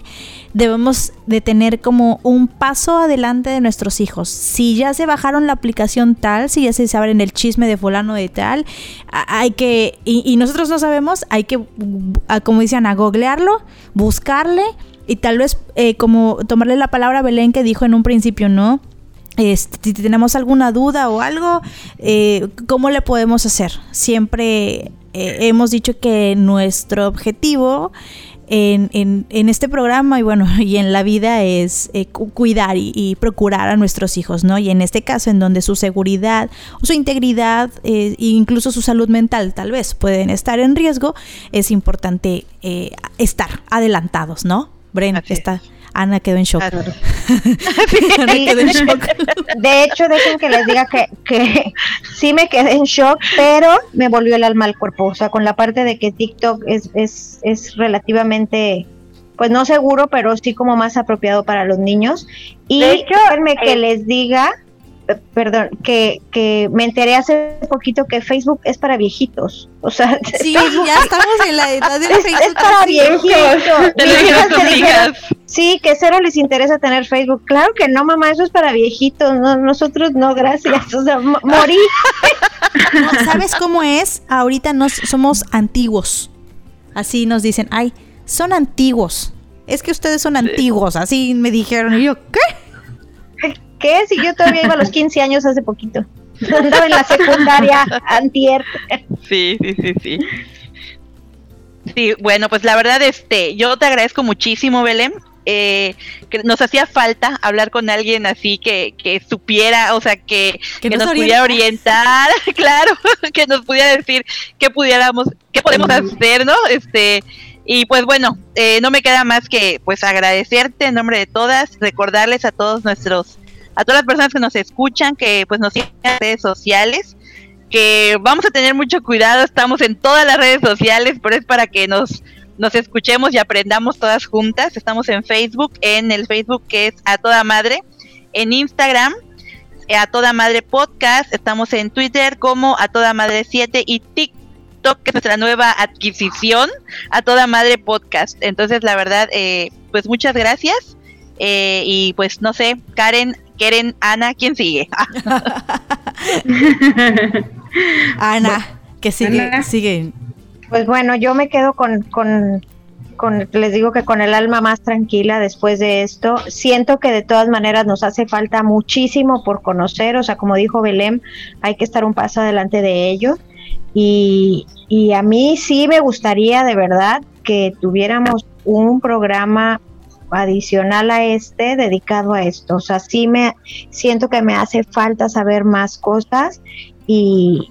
debemos de tener como un paso adelante de nuestros hijos. Si ya se bajaron la aplicación tal, si ya se saben el chisme de fulano de tal, hay que, y, y nosotros no sabemos, hay que, como dicen, a googlearlo, buscarle y tal vez eh, como tomarle la palabra a Belén que dijo en un principio, ¿no? Este, si tenemos alguna duda o algo, eh, ¿cómo le podemos hacer? Siempre eh, hemos dicho que nuestro objetivo en, este programa y bueno, y en la vida es cuidar y, procurar a nuestros hijos, ¿no? Y en este caso, en donde su seguridad, su integridad e incluso su salud mental tal vez pueden estar en riesgo, es importante estar adelantados, ¿no? Bren, está. Ana quedó en shock. Ana quedó en shock. De hecho, dejen que les diga que, que sí me quedé en shock, pero me volvió el alma al cuerpo. O sea, con la parte de que TikTok es, es, es relativamente, pues no seguro, pero sí como más apropiado para los niños. Y déjenme que les diga perdón, que, que me enteré hace poquito que Facebook es para viejitos. O sea, sí, ya estamos en la edad del Facebook. Es para viejitos. sí, que cero les interesa tener Facebook. Claro que no, mamá, eso es para viejitos. No, nosotros no, gracias. O sea, morí. ¿Sabes cómo es? Ahorita nos somos antiguos. Así nos dicen, ay, son antiguos. Es que ustedes son antiguos, así me dijeron. Y yo, ¿qué? ¿Qué? Si yo todavía iba a los 15 años hace poquito. Andaba en la secundaria antier. Sí, sí, sí, sí. Sí, bueno, pues la verdad, este, yo te agradezco muchísimo, Belén. Eh, que nos hacía falta hablar con alguien así que, que supiera, o sea, que, que, nos, pudiera orientar, claro, que nos pudiera decir qué pudiéramos, qué podemos hacer, ¿no? Este, y pues bueno, eh, no me queda más que pues agradecerte en nombre de todas, recordarles a todos nuestros, a todas las personas que nos escuchan, que pues nos siguen en redes sociales, que vamos a tener mucho cuidado, estamos en todas las redes sociales, pero es para que nos, nos escuchemos y aprendamos todas juntas. Estamos en Facebook, en el Facebook que es A Toda Madre, en Instagram, eh, A Toda Madre Podcast, estamos en Twitter como A Toda Madre 7 y TikTok que es nuestra nueva adquisición, a toda madre podcast. Entonces, la verdad, eh, pues muchas gracias. Eh, y pues no sé, Karen, Karen, Ana, ¿quién sigue? Ana, que sigue, sigue. Pues bueno, yo me quedo con, con, con, les digo que con el alma más tranquila después de esto. Siento que de todas maneras nos hace falta muchísimo por conocer, o sea, como dijo Belém, hay que estar un paso adelante de ello. Y, a mí sí me gustaría de verdad que tuviéramos un programa adicional a este dedicado a esto. O sea, sí me siento que me hace falta saber más cosas y,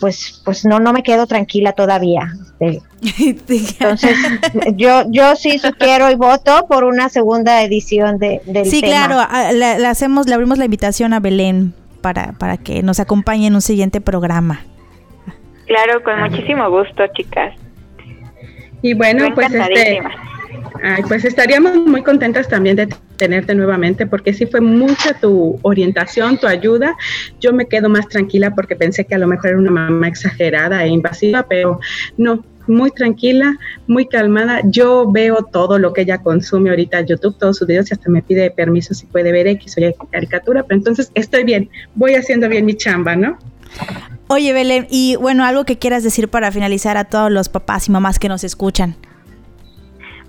pues pues no no me quedo tranquila todavía. Entonces, yo yo sí sugiero y voto por una segunda edición de del Sí, claro, le, hacemos le abrimos la invitación a Belén para para que nos acompañe en un siguiente programa. Claro, con muchísimo gusto, chicas. Y bueno, pues este, pues estaríamos muy contentas también de tenerte nuevamente porque sí fue mucha tu orientación, tu ayuda. Yo me quedo más tranquila porque pensé que a lo mejor era una mamá exagerada e invasiva, pero no, muy tranquila, muy calmada. Yo veo todo lo que ella consume ahorita YouTube, todos sus videos y hasta me pide permiso si puede ver X o Y caricatura, pero entonces estoy bien, voy haciendo bien mi chamba, ¿no? Oye, Belén, y bueno, algo que quieras decir para finalizar a todos los papás y mamás que nos escuchan.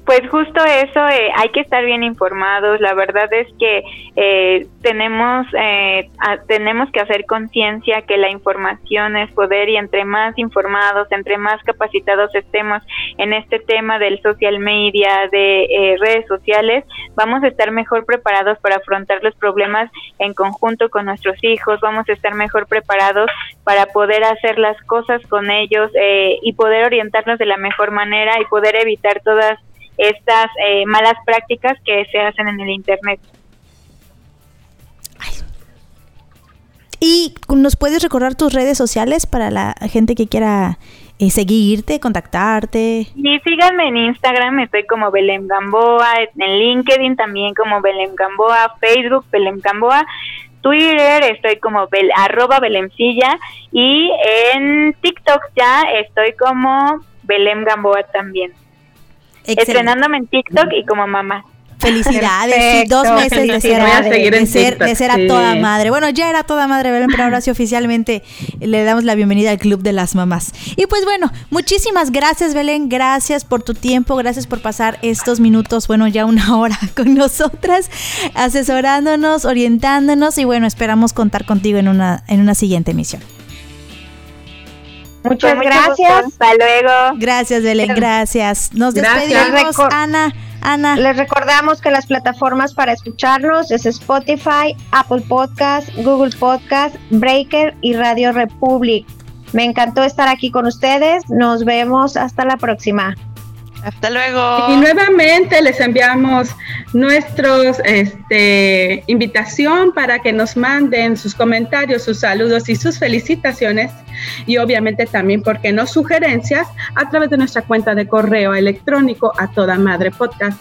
Pues justo eso, eh, hay que estar bien informados. La verdad es que eh, tenemos eh, tenemos que hacer conciencia que la información es poder y entre más informados, entre más capacitados estemos en este tema del social media, de redes sociales, vamos a estar mejor preparados para afrontar los problemas en conjunto con nuestros hijos. Vamos a estar mejor preparados para poder hacer las cosas con ellos y poder orientarnos de la mejor manera y poder evitar todas estas eh, malas prácticas que se hacen en el Internet. ¿Y nos puedes recordar tus redes sociales para la gente que quiera eh, seguirte, contactarte? Sí, síganme en Instagram, estoy como Belém Gamboa, en LinkedIn también como Belém Gamboa, Facebook Belém Gamboa, Twitter estoy como bel, arroba Belemcilla y en TikTok ya estoy como Belém Gamboa también. Estrenándome en TikTok y como mamá. Felicidades, dos meses de ser, de, ser, a toda madre. Bueno, ya era toda madre, pero ahora sí oficialmente le damos la bienvenida al Club de las Mamás. Y pues bueno, muchísimas gracias Belén, gracias por tu tiempo, gracias por pasar estos minutos, bueno, ya una hora con nosotras, asesorándonos, orientándonos y bueno, esperamos contar contigo en una, en una siguiente emisión. Muchas gracias. Hasta luego. Gracias, Belén. Gracias. Nos despedimos, Ana. Ana. Les recordamos que las plataformas para escucharnos es Spotify, Apple Podcast, Google Podcast, Breaker y Radio Republic. Me encantó estar aquí con ustedes. Nos vemos hasta la próxima. Hasta luego. Y nuevamente les enviamos nuestros este, invitación para que nos manden sus comentarios, sus saludos y sus felicitaciones y obviamente también, porque no sugerencias a través de nuestra cuenta de correo electrónico a toda madre podcast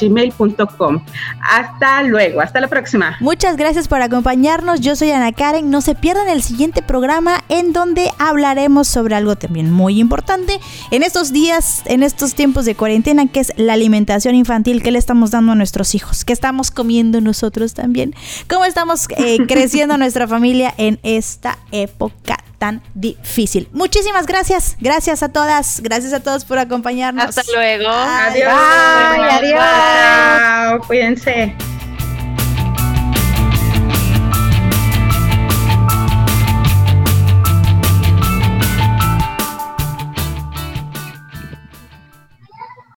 gmail.com. Hasta luego, hasta la próxima. Muchas gracias por acompañarnos. Yo soy Ana Karen. No se pierdan el siguiente programa en donde hablaremos sobre algo también muy importante en estos días, en estos tiempos de cuarentena, que es la alimentación infantil que le estamos dando a nuestros hijos, que estamos comiendo nosotros también, cómo estamos eh, creciendo nuestra familia en esta época tan difícil. Muchísimas gracias. Gracias a todas. Gracias a todos por acompañarnos. Hasta luego. Adiós. adiós. Cuídense.